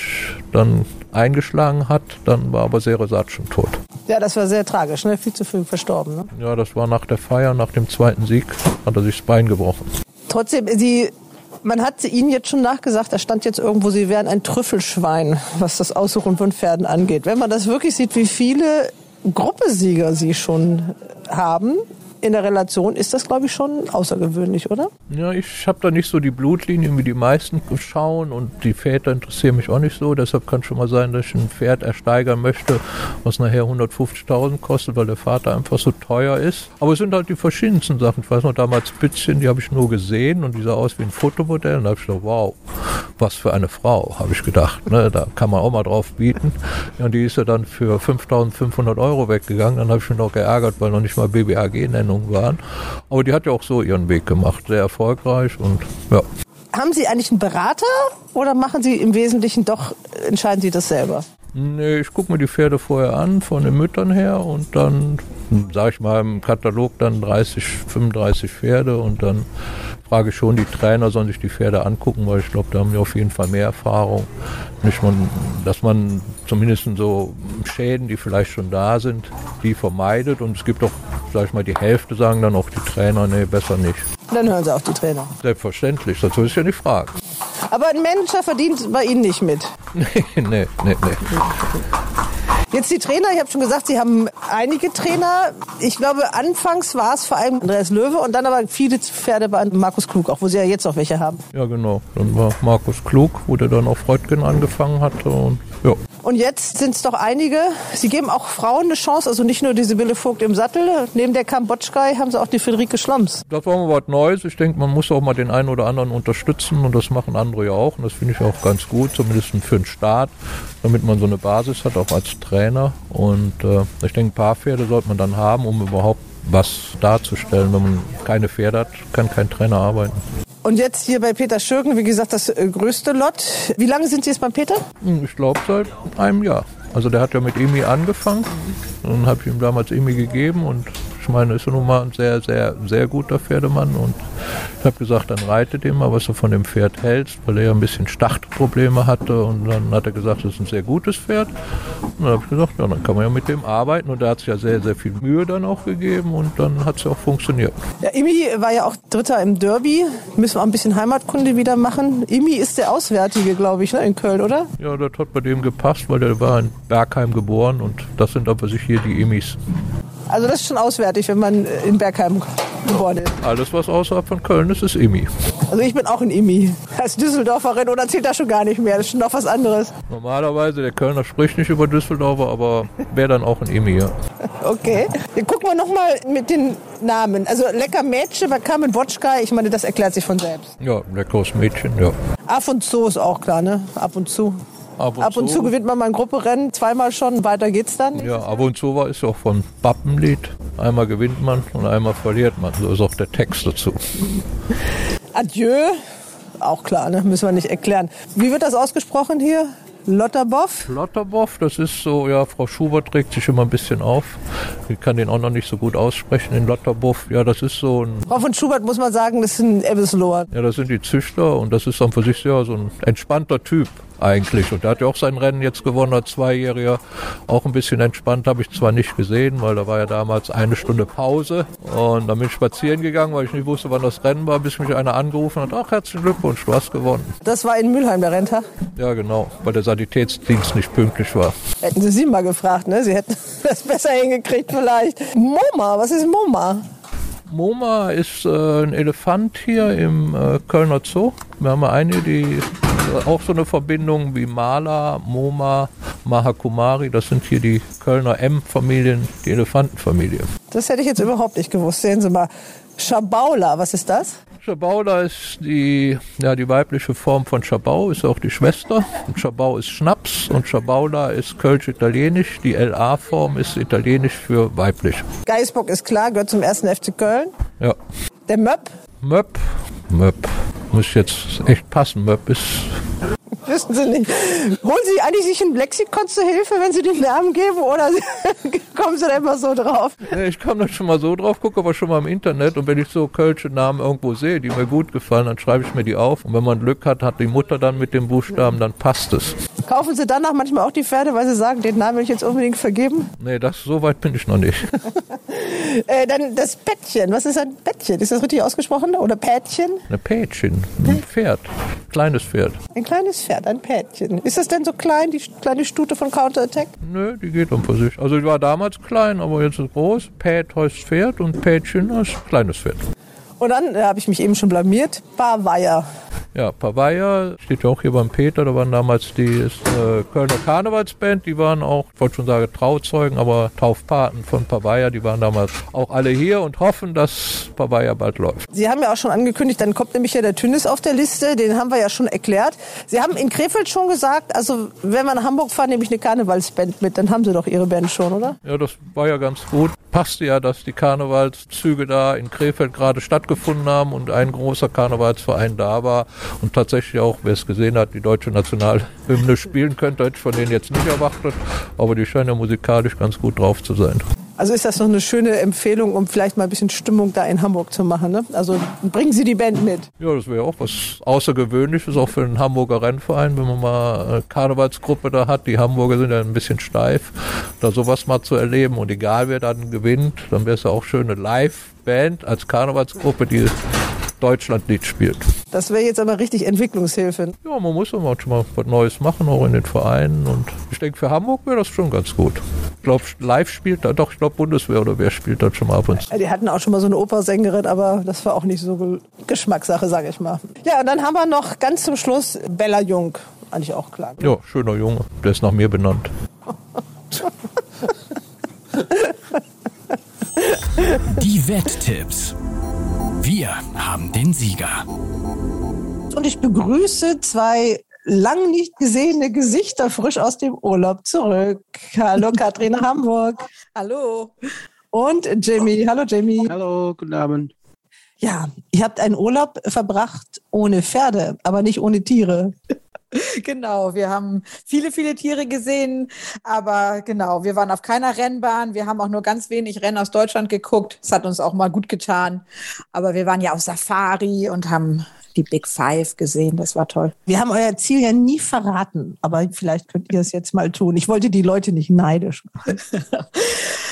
dann eingeschlagen hat, dann war aber sehr wäre Saat schon tot. Ja, das war sehr tragisch, ne? Viel zu früh verstorben. Ne? Ja, das war nach der Feier, nach dem zweiten Sieg, hat er sich das Bein gebrochen. Trotzdem, Sie, man hat Ihnen jetzt schon nachgesagt, da stand jetzt irgendwo, Sie wären ein Trüffelschwein, was das Aussuchen von Pferden angeht. Wenn man das wirklich sieht, wie viele Gruppesieger Sie schon haben, in der Relation ist das, glaube ich, schon außergewöhnlich, oder? Ja, ich habe da nicht so die Blutlinien, wie die meisten schauen und die Väter interessieren mich auch nicht so. Deshalb kann schon mal sein, dass ich ein Pferd ersteigern möchte, was nachher 150.000 kostet, weil der Vater einfach so teuer ist. Aber es sind halt die verschiedensten Sachen. Ich weiß noch, damals Spitzchen, die habe ich nur gesehen und die sah aus wie ein Fotomodell. Und da habe ich gedacht, wow, was für eine Frau, habe ich gedacht. Ne? Da kann man auch mal drauf bieten. Ja, und die ist ja dann für 5.500 Euro weggegangen. Dann habe ich mich noch geärgert, weil noch nicht mal BBAG-Nennungen waren. Aber die hat ja auch so ihren Weg gemacht, sehr erfolgreich und ja. Haben Sie eigentlich einen Berater oder machen Sie im Wesentlichen doch, entscheiden Sie das selber? Nee, ich gucke mir die Pferde vorher an, von den Müttern her und dann, sage ich mal, im Katalog dann 30, 35 Pferde und dann frage schon, die Trainer sollen sich die Pferde angucken, weil ich glaube, da haben die auf jeden Fall mehr Erfahrung. Nicht man, dass man zumindest so Schäden, die vielleicht schon da sind, die vermeidet. Und es gibt auch, sag ich mal, die Hälfte sagen dann auch die Trainer, nee, besser nicht. Dann hören Sie auf die Trainer. Selbstverständlich, dazu ist ja die Frage. Aber ein Manager verdient bei Ihnen nicht mit. Nee, nee, nee, nee. Jetzt die Trainer, ich habe schon gesagt, Sie haben einige Trainer. Ich glaube, anfangs war es vor allem Andreas Löwe und dann aber viele Pferde bei Markus Klug, auch wo Sie ja jetzt noch welche haben. Ja, genau. Dann war Markus Klug, wo der dann auf Freudgen angefangen hatte und ja. Und jetzt sind es doch einige. Sie geben auch Frauen eine Chance, also nicht nur die Sibylle Vogt im Sattel. Neben der Kambotschkai haben sie auch die Friederike Schloms. Das war mal was Neues. Ich denke, man muss auch mal den einen oder anderen unterstützen und das machen andere ja auch. Und das finde ich auch ganz gut, zumindest für den Start, damit man so eine Basis hat, auch als Trainer. Und äh, ich denke, ein paar Pferde sollte man dann haben, um überhaupt was darzustellen. Wenn man keine Pferde hat, kann kein Trainer arbeiten. Und jetzt hier bei Peter Schürgen, wie gesagt, das äh, größte Lot. Wie lange sind Sie jetzt beim Peter? Hm, Ich glaube seit einem Jahr. Also der hat ja mit Emi angefangen. Dann habe ich ihm damals Emi gegeben und ich meine, ist nun mal ein sehr, sehr, sehr guter Pferdemann und ich habe gesagt, dann reite dem mal, was du von dem Pferd hältst, weil er ja ein bisschen Startprobleme hatte und dann hat er gesagt, das ist ein sehr gutes Pferd. Und dann habe ich gesagt, ja, dann kann man ja mit dem arbeiten und er hat sich ja sehr, sehr viel Mühe dann auch gegeben und dann hat es ja auch funktioniert. Ja, Imi war ja auch Dritter im Derby. Müssen wir auch ein bisschen Heimatkunde wieder machen. Imi ist der Auswärtige, glaube ich, ne, in Köln, oder? Ja, das hat bei dem gepasst, weil der war in Bergheim geboren und das sind aber sich hier die Emis. Also das ist schon auswärtig, wenn man äh, in Bergheim geboren ist. Alles, was außerhalb von Köln ist, ist Emi. Also ich bin auch in Imi. Als Düsseldorferin oder zählt das schon gar nicht mehr. Das ist schon noch was anderes. Normalerweise, der Kölner spricht nicht über Düsseldorfer, aber wäre dann auch ein Emi, ja. Okay. Dann gucken wir nochmal mit den Namen. Also Lecker Mädchen bei Carmen Wotschka, ich meine, das erklärt sich von selbst. Ja, leckeres Mädchen, ja. Ab und zu ist auch klar, ne? Ab und zu. Ab und, Ab und zu gewinnt man mal ein Grupperennen, zweimal schon, weiter geht's dann. Ja, ab und zu war ist auch von Bappenlied. Einmal gewinnt man und einmal verliert man. So ist auch der Text dazu. Adieu, auch klar, ne? müssen wir nicht erklären. Wie wird das ausgesprochen hier? Lotterboff? Lotterboff, das ist so, ja, Frau Schubert trägt sich immer ein bisschen auf. Ich kann den auch noch nicht so gut aussprechen, den Lotterboff. Ja, das ist so ein, Frau von Schubert muss man sagen, das ist ein Ebbesloher. ja, das sind die Züchter und das ist dann für sich ja so ein entspannter Typ eigentlich. Und der hat ja auch sein Rennen jetzt gewonnen als Zweijähriger. Auch ein bisschen entspannt habe ich zwar nicht gesehen, weil da war ja damals eine Stunde Pause. Und dann bin ich spazieren gegangen, weil ich nicht wusste, wann das Rennen war, bis mich einer angerufen hat. Ach, herzlichen Glückwunsch, du hast gewonnen. Das war in Mülheim der Renntag. Ja, genau, weil der Sanitätsdienst nicht pünktlich war. Hätten Sie sie mal gefragt, ne? Sie hätten das besser hingekriegt vielleicht. MoMA, was ist MoMA? MoMA ist äh, ein Elefant hier im äh, Kölner Zoo. Wir haben eine, die äh, auch so eine Verbindung wie Mala, MoMA, Mahakumari. Das sind hier die Kölner M-Familien, die Elefantenfamilie. Das hätte ich jetzt überhaupt nicht gewusst. Sehen Sie mal. Schabaula, was ist das? Schabaula ist die, ja, die weibliche Form von Schabau, ist auch die Schwester. Und Schabau ist Schnaps und Schabaula ist Kölsch-Italienisch. Die LA-Form ist Italienisch für weiblich. Geisbock ist klar, gehört zum ersten FC Köln. Ja. Der Möpp, Möpp, Möpp. Muss jetzt echt passen. Möpp ist Wissen Sie nicht. Holen Sie eigentlich sich ein Lexikon zur Hilfe, wenn Sie den Namen geben, oder kommen Sie da immer so drauf? Nee, ich kam da schon mal so drauf, gucke aber schon mal im Internet und wenn ich so kölsche Namen irgendwo sehe, die mir gut gefallen, dann schreibe ich mir die auf. Und wenn man Glück hat, hat die Mutter dann mit dem Buchstaben, dann passt es. Kaufen Sie danach manchmal auch die Pferde, weil Sie sagen, den Namen will ich jetzt unbedingt vergeben? Nee, das, so weit bin ich noch nicht. Äh, dann das Pättchen. Was ist ein Pättchen? Ist das richtig ausgesprochen? Oder Pätchen? Eine Pätchen, ein Pferd, kleines Pferd. Ein kleines Pferd, ein Pätchen. Ist das denn so klein, die kleine Stute von Counterattack? Nö, die geht um für sich. Also die war damals klein, aber jetzt ist groß. Pät heißt Pferd und Pätchen heißt kleines Pferd. Und dann, da habe ich mich eben schon blamiert, Barweier. Ja, Pavaya steht ja auch hier beim Peter, da waren damals die ist, äh, Kölner Karnevalsband, die waren auch, ich wollte schon sagen Trauzeugen, aber Taufpaten von Pavaya, die waren damals auch alle hier und hoffen, dass Pavaya bald läuft. Sie haben ja auch schon angekündigt, dann kommt nämlich ja der Tünnis auf der Liste, den haben wir ja schon erklärt. Sie haben in Krefeld schon gesagt, also wenn wir nach Hamburg fahren, nehme ich eine Karnevalsband mit, dann haben Sie doch Ihre Band schon, oder? Ja, das war ja ganz gut. Passte ja, dass die Karnevalszüge da in Krefeld gerade stattgefunden haben und ein großer Karnevalsverein da war und tatsächlich auch, wer es gesehen hat, die deutsche Nationalhymne spielen könnte, hätte ich von denen jetzt nicht erwartet, aber die scheinen ja musikalisch ganz gut drauf zu sein. Also ist das noch eine schöne Empfehlung, um vielleicht mal ein bisschen Stimmung da in Hamburg zu machen. Ne? Also bringen Sie die Band mit. Ja, das wäre auch was Außergewöhnliches, auch für den Hamburger Rennverein, wenn man mal eine Karnevalsgruppe da hat. Die Hamburger sind ja ein bisschen steif, da sowas mal zu erleben. Und egal wer dann gewinnt, dann wäre es ja auch schön eine Live-Band als Karnevalsgruppe, die Deutschlandlied spielt. Das wäre jetzt aber richtig Entwicklungshilfe. Ja, man muss ja manchmal was Neues machen, auch in den Vereinen. Und ich denke, für Hamburg wäre das schon ganz gut. Ich glaube, live spielt da, doch, ich glaube, Bundeswehr oder wer spielt das schon mal ab und zu. Die hatten auch schon mal so eine Opersängerin, aber das war auch nicht so Ge- Geschmackssache, sage ich mal. Ja, und dann haben wir noch ganz zum Schluss Bella Jung. Eigentlich auch klar. ne? Ja, schöner Junge. Der ist nach mir benannt. Die Wetttipps. Wir haben den Sieger. Und ich begrüße zwei lang nicht gesehene Gesichter frisch aus dem Urlaub zurück. Hallo Katrin Hamburg. Hallo. Und Jamie. Hallo Jamie. Hallo, guten Abend. Ja, ihr habt einen Urlaub verbracht ohne Pferde, aber nicht ohne Tiere. Genau, wir haben viele, viele Tiere gesehen, aber genau, wir waren auf keiner Rennbahn. Wir haben auch nur ganz wenig Rennen aus Deutschland geguckt. Das hat uns auch mal gut getan. Aber wir waren ja auf Safari und haben die Big Five gesehen. Das war toll. Wir haben euer Ziel ja nie verraten, aber vielleicht könnt ihr es jetzt mal tun. Ich wollte die Leute nicht neidisch machen.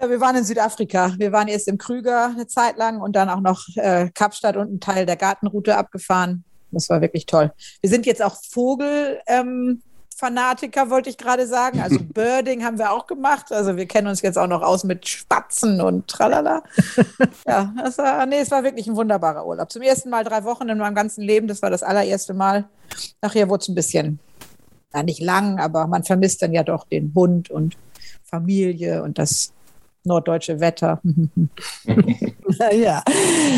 Ja, wir waren in Südafrika. Wir waren erst im Krüger eine Zeit lang und dann auch noch äh, Kapstadt und einen Teil der Gartenroute abgefahren. Das war wirklich toll. Wir sind jetzt auch Vogel. Ähm, Fanatiker wollte ich gerade sagen. Also Birding haben wir auch gemacht. Also wir kennen uns jetzt auch noch aus mit Spatzen und tralala. Ja, das war, nee, es war wirklich ein wunderbarer Urlaub. Zum ersten Mal drei Wochen in meinem ganzen Leben. Das war das allererste Mal. Nachher wurde es ein bisschen, ja, nicht lang, aber man vermisst dann ja doch den Hund und Familie und das norddeutsche Wetter. ja.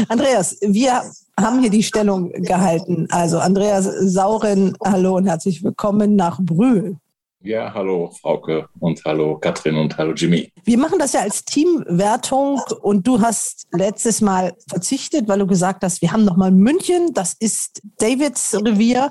Andreas, wir haben hier die Stellung gehalten. Also Andreas Sauren, hallo und herzlich willkommen nach Brühl. Ja, hallo Frauke und hallo Katrin und hallo Jimmy. Wir machen das ja als Teamwertung und du hast letztes Mal verzichtet, weil du gesagt hast, wir haben noch mal München, das ist Davids Revier,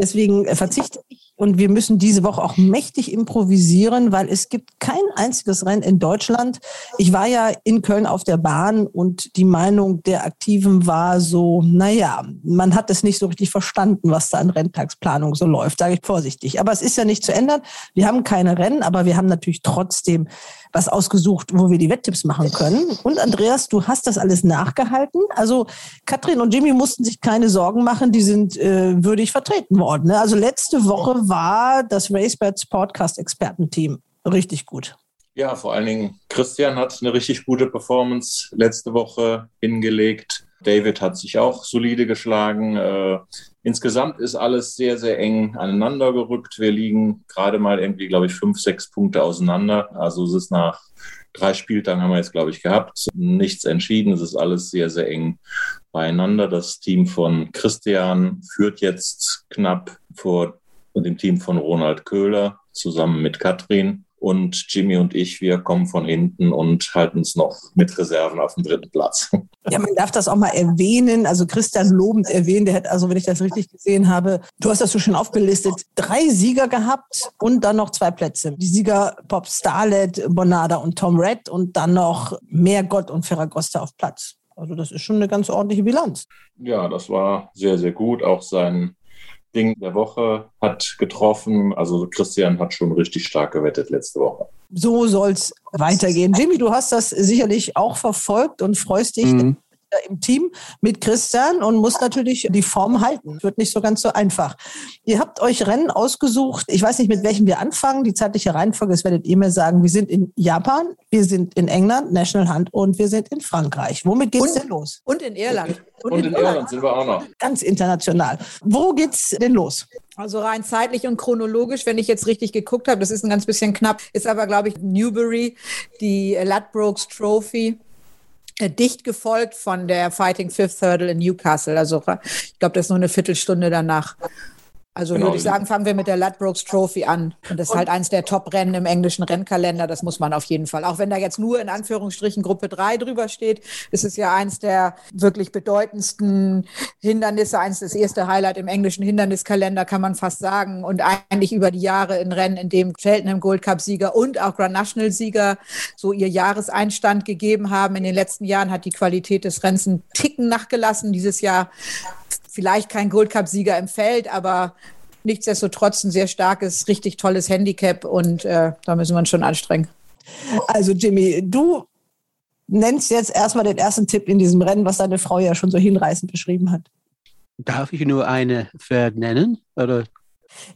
deswegen verzichte ich und wir müssen diese Woche auch mächtig improvisieren, weil es gibt kein einziges Rennen in Deutschland. Ich war ja in Köln auf der Bahn und die Meinung der Aktiven war so, naja, man hat es nicht so richtig verstanden, was da an Renntagsplanung so läuft, sage ich vorsichtig. Aber es ist ja nicht zu ändern. Wir haben keine Rennen, aber wir haben natürlich trotzdem was ausgesucht, wo wir die Wetttipps machen können. Und Andreas, du hast das alles nachgehalten. Also Katrin und Jimmy mussten sich keine Sorgen machen, die sind äh, würdig vertreten worden. Ne? Also letzte Woche war das RaceBets Podcast Expertenteam richtig gut. Ja, vor allen Dingen Christian hat eine richtig gute Performance letzte Woche hingelegt. David hat sich auch solide geschlagen. Äh, insgesamt ist alles sehr, sehr eng aneinander gerückt. Wir liegen gerade mal irgendwie, glaube ich, fünf, sechs Punkte auseinander. Also es ist nach drei Spieltagen haben wir jetzt, glaube ich, gehabt. Nichts entschieden. Es ist alles sehr, sehr eng beieinander. Das Team von Christian führt jetzt knapp vor dem Team von Ronald Köhler zusammen mit Katrin. Und Jimmy und ich, wir kommen von hinten und halten uns noch mit Reserven auf dem dritten Platz. Ja, man darf das auch mal erwähnen. Also Christian lobend erwähnt, der hat also, wenn ich das richtig gesehen habe, du hast das so schön aufgelistet, drei Sieger gehabt und dann noch zwei Plätze. Die Sieger Bob Starlet, Bonada und Tom Red und dann noch mehr Gott und Ferragosta auf Platz. Also das ist schon eine ganz ordentliche Bilanz. Ja, das war sehr, sehr gut. Auch sein Ding der Woche hat getroffen. Also Christian hat schon richtig stark gewettet letzte Woche. So soll es weitergehen. Jimmy, du hast das sicherlich auch verfolgt und freust dich mhm im Team mit Christian und muss natürlich die Form halten. Wird nicht so ganz so einfach. Ihr habt euch Rennen ausgesucht. Ich weiß nicht, mit welchem wir anfangen. Die zeitliche Reihenfolge, das werdet ihr mir sagen. Wir sind in Japan, wir sind in England, National Hunt und wir sind in Frankreich. Womit geht's und, denn los? Und in Irland. Und, und in, in Irland. Irland sind wir auch noch. Ganz international. Wo geht's denn los? Also rein zeitlich und chronologisch, wenn ich jetzt richtig geguckt habe, das ist ein ganz bisschen knapp, ist aber, glaube ich, Newbury, die Ladbrokes Trophy äh, dicht gefolgt von der Fighting Fifth Hurdle in Newcastle. Also ich glaube, das ist nur eine Viertelstunde danach. Also genau. würde ich sagen, fangen wir mit der Ladbrokes Trophy an. Und das ist halt eins der Top-Rennen im englischen Rennkalender. Das muss man auf jeden Fall. Auch wenn da jetzt nur in Anführungsstrichen Gruppe 3 drüber steht, ist es ja eins der wirklich bedeutendsten Hindernisse, eins das erste Highlight im englischen Hinderniskalender, kann man fast sagen. Und eigentlich über die Jahre in Rennen, in dem Cheltenham Gold Cup-Sieger und auch Grand National-Sieger so ihr Jahreseinstand gegeben haben. In den letzten Jahren hat die Qualität des Rennens einen Ticken nachgelassen. Dieses Jahr vielleicht kein Gold Cup-Sieger im Feld, aber nichtsdestotrotz ein sehr starkes, richtig tolles Handicap und äh, da müssen wir uns schon anstrengen. Also Jimmy, du nennst jetzt erstmal den ersten Tipp in diesem Rennen, was deine Frau ja schon so hinreißend beschrieben hat. Darf ich nur eine Pferd nennen? Oder?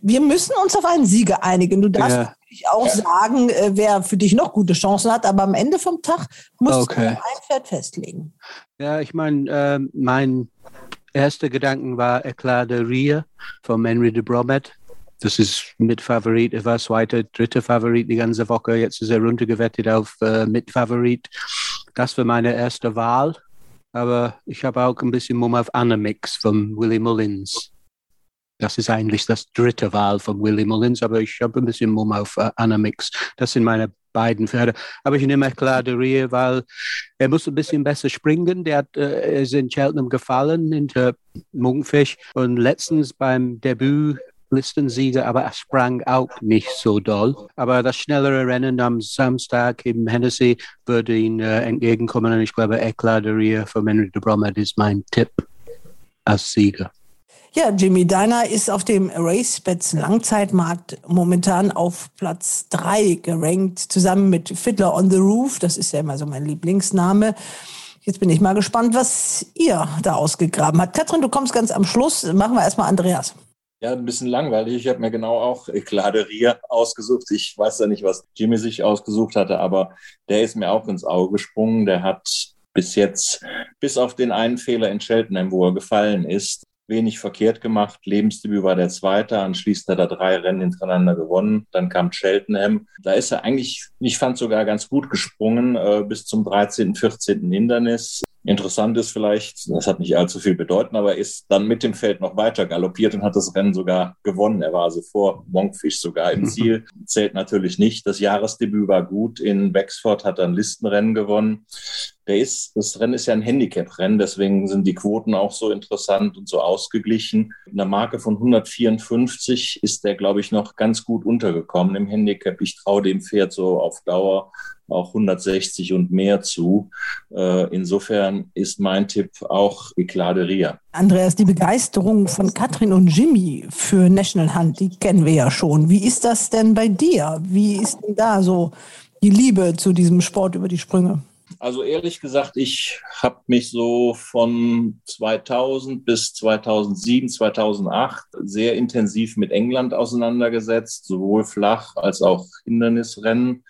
Wir müssen uns auf einen Sieger einigen. Du darfst ja. natürlich auch sagen, äh, wer für dich noch gute Chancen hat, aber am Ende vom Tag musst okay. du ein Pferd festlegen. Ja, ich meine, äh, mein erster Gedanken war Eclat de Ria von Henry de Bromet. Das ist Mitfavorit, er war zweiter, dritter Favorit die ganze Woche. Jetzt ist er runtergewettet auf äh, Mitfavorit. Das war meine erste Wahl. Aber ich habe auch ein bisschen Mumm auf Anamix von Willie Mullins. Das ist eigentlich das dritte Wahl von Willie Mullins, aber ich habe ein bisschen Mumm auf uh, Anamix. Das sind meine beiden Pferde. Aber ich nehme Kladerie, weil er muss ein bisschen besser springen. Der hat, äh, ist in Cheltenham gefallen hinter Munkfisch und letztens beim Debüt Listensieger, aber er sprang auch nicht so doll. Aber das schnellere Rennen am Samstag im Hennessy würde ihn äh, entgegenkommen und ich glaube, Ecladerie von Henry de Bromhead ist mein Tipp als Sieger. Ja, Jimmy Diner ist auf dem RaceBets Langzeitmarkt momentan auf Platz drei gerankt, zusammen mit Fiddler on the Roof. Das ist ja immer so mein Lieblingsname. Jetzt bin ich mal gespannt, was ihr da ausgegraben habt. Katrin, du kommst ganz am Schluss. Machen wir erstmal Andreas. Ja, ein bisschen langweilig. Ich habe mir genau auch Kladeria ausgesucht. Ich weiß ja nicht, was Jimmy sich ausgesucht hatte, aber der ist mir auch ins Auge gesprungen. Der hat bis jetzt, bis auf den einen Fehler in Cheltenham, wo er gefallen ist, wenig verkehrt gemacht. Lebensdebüt war der zweite, anschließend hat er drei Rennen hintereinander gewonnen. Dann kam Cheltenham. Da ist er eigentlich, ich fand sogar ganz gut gesprungen, äh, bis zum 13., 14. Hindernis. Interessant ist vielleicht, das hat nicht allzu viel bedeuten, aber er ist dann mit dem Feld noch weiter galoppiert und hat das Rennen sogar gewonnen. Er war also vor Monkfish sogar im Ziel. Zählt natürlich nicht. Das Jahresdebüt war gut. In Wexford hat er ein Listenrennen gewonnen. Ist, das Rennen ist ja ein Handicap-Rennen, deswegen sind die Quoten auch so interessant und so ausgeglichen. In der Marke von 154 ist der, glaube ich, noch ganz gut untergekommen im Handicap. Ich traue dem Pferd so auf Dauer auch 160 und mehr zu. Äh, insofern ist mein Tipp auch Ecladeria. Andreas, die Begeisterung von Katrin und Jimmy für National Hunt, die kennen wir ja schon. Wie ist das denn bei dir? Wie ist denn da so die Liebe zu diesem Sport über die Sprünge? Also ehrlich gesagt, ich habe mich so von 2000 bis 2007, 2008 sehr intensiv mit England auseinandergesetzt, sowohl flach als auch Hindernisrennen.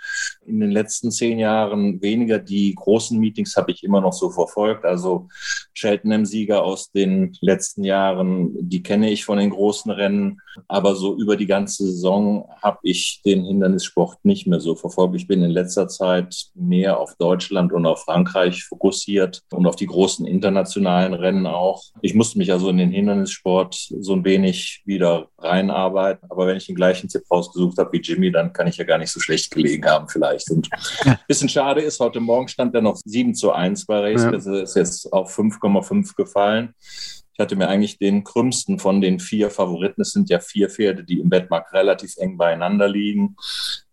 In den letzten zehn Jahren weniger. Die großen Meetings habe ich immer noch so verfolgt. Also Cheltenham-Sieger aus den letzten Jahren, die kenne ich von den großen Rennen. Aber so über die ganze Saison habe ich den Hindernissport nicht mehr so verfolgt. Ich bin in letzter Zeit mehr auf Deutschland und auf Frankreich fokussiert und auf die großen internationalen Rennen auch. Ich musste mich also in den Hindernissport so ein wenig wieder reinarbeiten. Aber wenn ich den gleichen Tipp rausgesucht habe wie Jimmy, dann kann ich ja gar nicht so schlecht gelegen haben vielleicht. Und ein bisschen schade ist, heute Morgen stand er noch 7 zu 1 bei Race. Ja. Also ist jetzt auf 5,5 gefallen. Ich hatte mir eigentlich den krümmsten von den vier Favoriten. Es sind ja vier Pferde, die im Wettmarkt relativ eng beieinander liegen.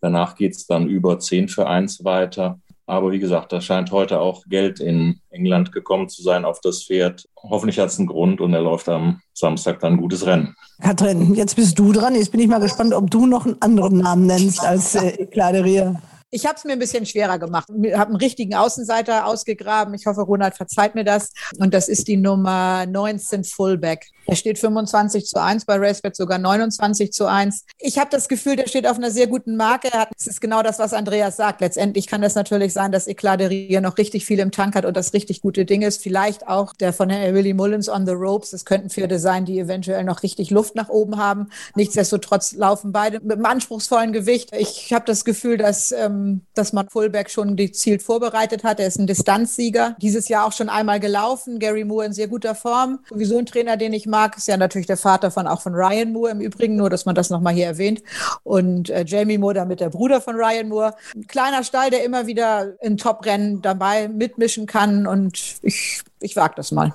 Danach geht es dann über 10 für 1 weiter. Aber wie gesagt, da scheint heute auch Geld in England gekommen zu sein auf das Pferd. Hoffentlich hat es einen Grund und er läuft am Samstag dann ein gutes Rennen. Katrin, jetzt bist du dran. Jetzt bin ich mal gespannt, ob du noch einen anderen Namen nennst als äh, Ecladeria. Ich habe es mir ein bisschen schwerer gemacht. Ich habe einen richtigen Außenseiter ausgegraben. Ich hoffe, Ronald verzeiht mir das. Und das ist die Nummer 19 Fullback. Er steht 25 zu 1, bei Racebet sogar 29 zu 1. Ich habe das Gefühl, der steht auf einer sehr guten Marke. Es ist genau das, was Andreas sagt. Letztendlich kann das natürlich sein, dass Ecladerie noch richtig viel im Tank hat und das richtig gute Ding ist. Vielleicht auch der von Willie Mullins on the Ropes. Das könnten Pferde sein, die eventuell noch richtig Luft nach oben haben. Nichtsdestotrotz laufen beide mit einem anspruchsvollen Gewicht. Ich habe das Gefühl, dass ähm, dass man Fullback schon gezielt vorbereitet hat. Er ist ein Distanzsieger, dieses Jahr auch schon einmal gelaufen. Gary Moore in sehr guter Form. Sowieso ein Trainer, den ich mag, ist ja natürlich der Vater von auch von Ryan Moore im Übrigen, nur dass man das nochmal hier erwähnt. Und äh, Jamie Moore damit der Bruder von Ryan Moore. Ein kleiner Stall, der immer wieder in Top-Rennen dabei mitmischen kann und ich, ich wage das mal.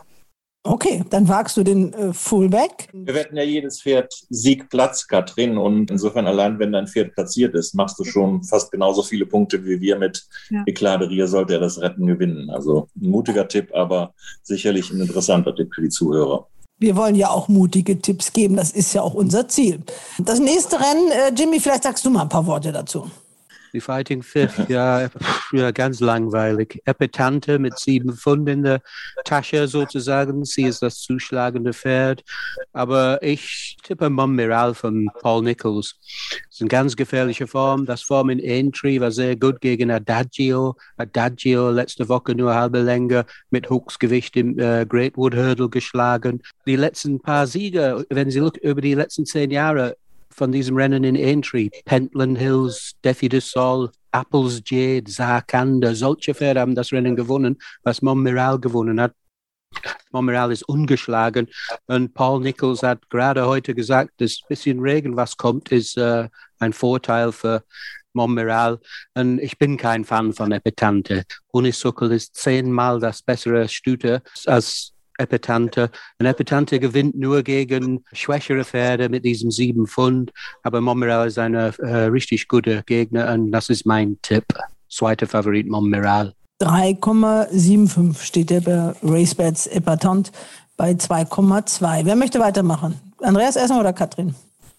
Okay, dann wagst du den äh, Fullback. Wir wetten ja jedes Pferd Sieg Platz, Katrin. Und insofern allein, wenn dein Pferd platziert ist, machst du schon fast genauso viele Punkte wie wir mit ja. Ekladeria sollte er das Retten gewinnen. Also ein mutiger Tipp, aber sicherlich ein interessanter Tipp für die Zuhörer. Wir wollen ja auch mutige Tipps geben, das ist ja auch unser Ziel. Das nächste Rennen, äh, Jimmy, vielleicht sagst du mal ein paar Worte dazu. Die Fighting Fifth, ja, ja, ganz langweilig. Epitante mit sieben Pfund in der Tasche sozusagen. Sie ist das zuschlagende Pferd. Aber ich tippe Monmiral von Paul Nichols. Das ist eine ganz gefährliche Form. Das Form in Entry war sehr gut gegen Adagio. Adagio letzte Woche nur halbe Länge mit Hooks Gewicht im äh, Great Wood Hurdle geschlagen. Die letzten paar Siege, wenn Sie über die letzten zehn Jahre von diesem Rennen in Aintree. Pentland Hills, Defi de Sol, Apples Jade, Zarkanda, solche Pferde haben das Rennen gewonnen, was Montmiral gewonnen hat. Montmiral ist ungeschlagen und Paul Nichols hat gerade heute gesagt, das bisschen Regen, was kommt, ist äh, ein Vorteil für Montmiral. Und ich bin kein Fan von Epitante. Honeysuckle ist zehnmal das bessere Stute als Epitante. Ein Epitante gewinnt nur gegen schwächere Pferde mit diesem sieben Pfund, aber Monmiral ist ein äh, richtig guter Gegner und das ist mein Tipp. Zweiter Favorit Monmiral. 3,75 steht der bei RaceBets Epatant bei 2,2. Wer möchte weitermachen? Andreas erstmal oder Katrin?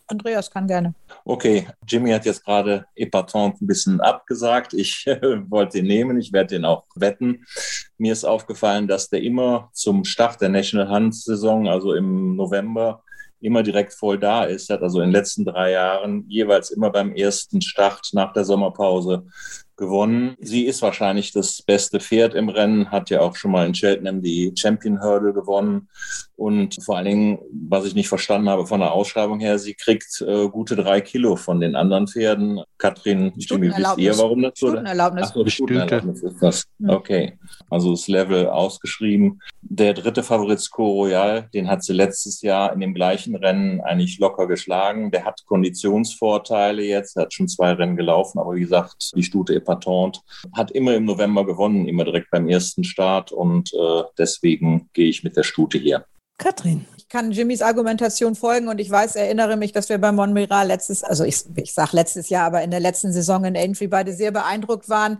Andreas kann gerne. Okay, Jimmy hat jetzt gerade Epatant ein bisschen abgesagt. Ich wollte ihn nehmen, ich werde ihn auch wetten. Mir ist aufgefallen, dass der immer zum Start der National Hunt Saison, also im November, immer direkt voll da ist. Er hat also in den letzten drei Jahren jeweils immer beim ersten Start nach der Sommerpause gewonnen. Sie ist wahrscheinlich das beste Pferd im Rennen, hat ja auch schon mal in Cheltenham die Champion Hurdle gewonnen. Und vor allen Dingen, was ich nicht verstanden habe von der Ausschreibung her, sie kriegt äh, gute drei Kilo von den anderen Pferden. Katrin, Jimmy, wisst ihr, warum das so? Stundenerlaubnis. Ach so, Stundenerlaubnis ist das. Okay, also das Level ausgeschrieben. Der dritte Favorit Sco Royal, den hat sie letztes Jahr in dem gleichen Rennen eigentlich locker geschlagen. Der hat Konditionsvorteile jetzt, hat schon zwei Rennen gelaufen, aber wie gesagt, die Stute Epatante hat immer im November gewonnen, immer direkt beim ersten Start und äh, deswegen gehe ich mit der Stute hier. Katrin. Kann Jimmys Argumentation folgen und ich weiß, erinnere mich, dass wir bei Monmiral letztes, also ich, ich sage letztes Jahr, aber in der letzten Saison in Entry beide sehr beeindruckt waren.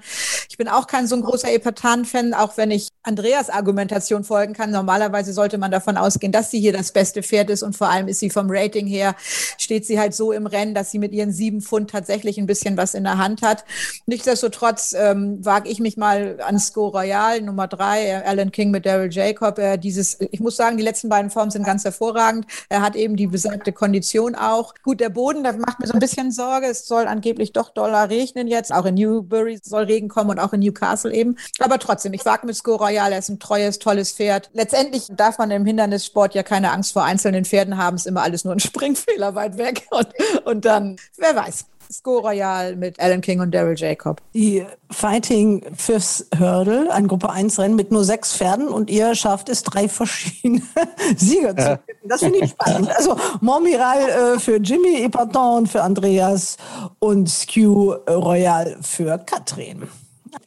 Ich bin auch kein so ein großer Epatan-Fan, auch wenn ich Andreas Argumentation folgen kann. Normalerweise sollte man davon ausgehen, dass sie hier das beste Pferd ist und vor allem ist sie vom Rating her, steht sie halt so im Rennen, dass sie mit ihren sieben Pfund tatsächlich ein bisschen was in der Hand hat. Nichtsdestotrotz ähm, wage ich mich mal an Sco Royal Nummer drei, Alan King mit Daryl Jacob. Äh, dieses, ich muss sagen, die letzten beiden Formen sind ganz hervorragend. Er hat eben die besagte Kondition auch. Gut, der Boden, das macht mir so ein bisschen Sorge. Es soll angeblich doch doller regnen jetzt. Auch in Newbury soll Regen kommen und auch in Newcastle eben. Aber trotzdem, ich wage mit Sco Royal er ist ein treues, tolles Pferd. Letztendlich darf man im Hindernissport ja keine Angst vor einzelnen Pferden haben, ist immer alles nur ein Springfehler weit weg. Und, und dann, wer weiß. Sco Royal mit Alan King und Daryl Jacob. Die Fighting Fifth Hurdle, ein Gruppe 1 Rennen mit nur sechs Pferden und ihr schafft es, drei verschiedene Sieger zu finden. Das finde ich spannend. Also Montmiral äh, für Jimmy, Epaton für Andreas und Skew Royal für Katrin.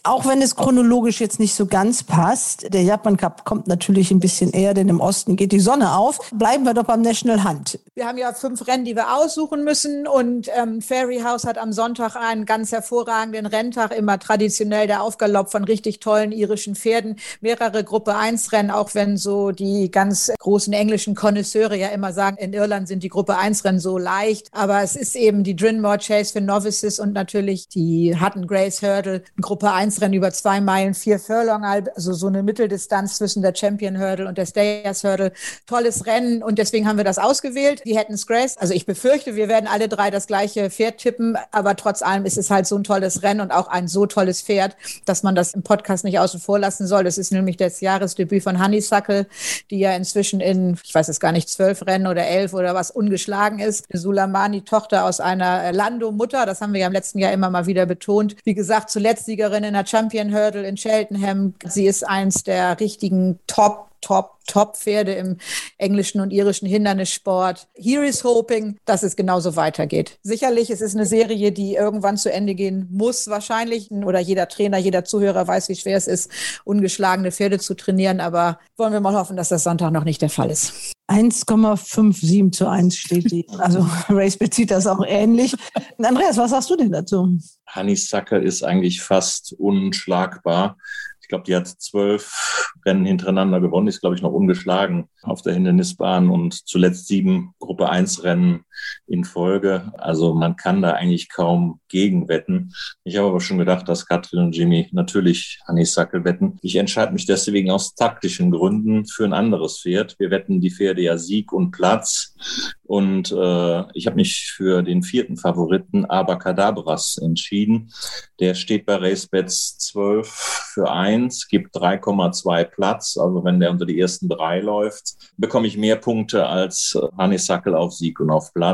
Auch wenn es chronologisch jetzt nicht so ganz passt, der Japan Cup kommt natürlich ein bisschen eher, denn im Osten geht die Sonne auf. Bleiben wir doch beim National Hunt. Wir haben ja fünf Rennen, die wir aussuchen müssen und ähm, Fairy House hat am Sonntag einen ganz hervorragenden Renntag, immer traditionell der Aufgalopp von richtig tollen irischen Pferden, mehrere Gruppe 1 Rennen, auch wenn so die ganz großen englischen Konnoisseure ja immer sagen, in Irland sind die Gruppe 1 Rennen so leicht, aber es ist eben die Drinmore Chase für Novices und natürlich die Hutton Grace Hurdle, Gruppe 1 Rennen über zwei Meilen, vier Furlong, also so eine Mitteldistanz zwischen der Champion Hurdle und der Stayers Hurdle. Tolles Rennen und deswegen haben wir das ausgewählt. Die hätten Grace. Also ich befürchte, wir werden alle drei das gleiche Pferd tippen, aber trotz allem ist es halt so ein tolles Rennen und auch ein so tolles Pferd, dass man das im Podcast nicht außen vor lassen soll. Das ist nämlich das Jahresdebüt von Honeysuckle, die ja inzwischen in, ich weiß es gar nicht, zwölf Rennen oder elf oder was ungeschlagen ist. Sulamani, Tochter aus einer Lando-Mutter, das haben wir ja im letzten Jahr immer mal wieder betont. Wie gesagt, zuletzt Siegerin in der Champion Hurdle in Cheltenham. Sie ist eins der richtigen Top Top, Top-Pferde im englischen und irischen Hindernissport. Here is hoping, dass es genauso weitergeht. Sicherlich, es ist eine Serie, die irgendwann zu Ende gehen muss, wahrscheinlich. Oder jeder Trainer, jeder Zuhörer weiß, wie schwer es ist, ungeschlagene Pferde zu trainieren. Aber wollen wir mal hoffen, dass das Sonntag noch nicht der Fall ist. 1,57 zu 1 steht die. Also Race bezieht das auch ähnlich. Andreas, was sagst du denn dazu? Honeysuckle ist eigentlich fast unschlagbar. Ich glaube, die hat zwölf Rennen hintereinander gewonnen, ist, glaube ich, noch ungeschlagen auf der Hindernisbahn und zuletzt sieben Gruppe 1 Rennen in Folge. Also man kann da eigentlich kaum gegenwetten. Ich habe aber schon gedacht, dass Katrin und Jimmy natürlich Honeysuckle wetten. Ich entscheide mich deswegen aus taktischen Gründen für ein anderes Pferd. Wir wetten die Pferde ja Sieg und Platz. Und äh, ich habe mich für den vierten Favoriten Abacadabras entschieden. Der steht bei RaceBets 12 für 1, gibt 3,2 Platz. Also wenn der unter die ersten drei läuft, bekomme ich mehr Punkte als Honeysuckle auf Sieg und auf Platz.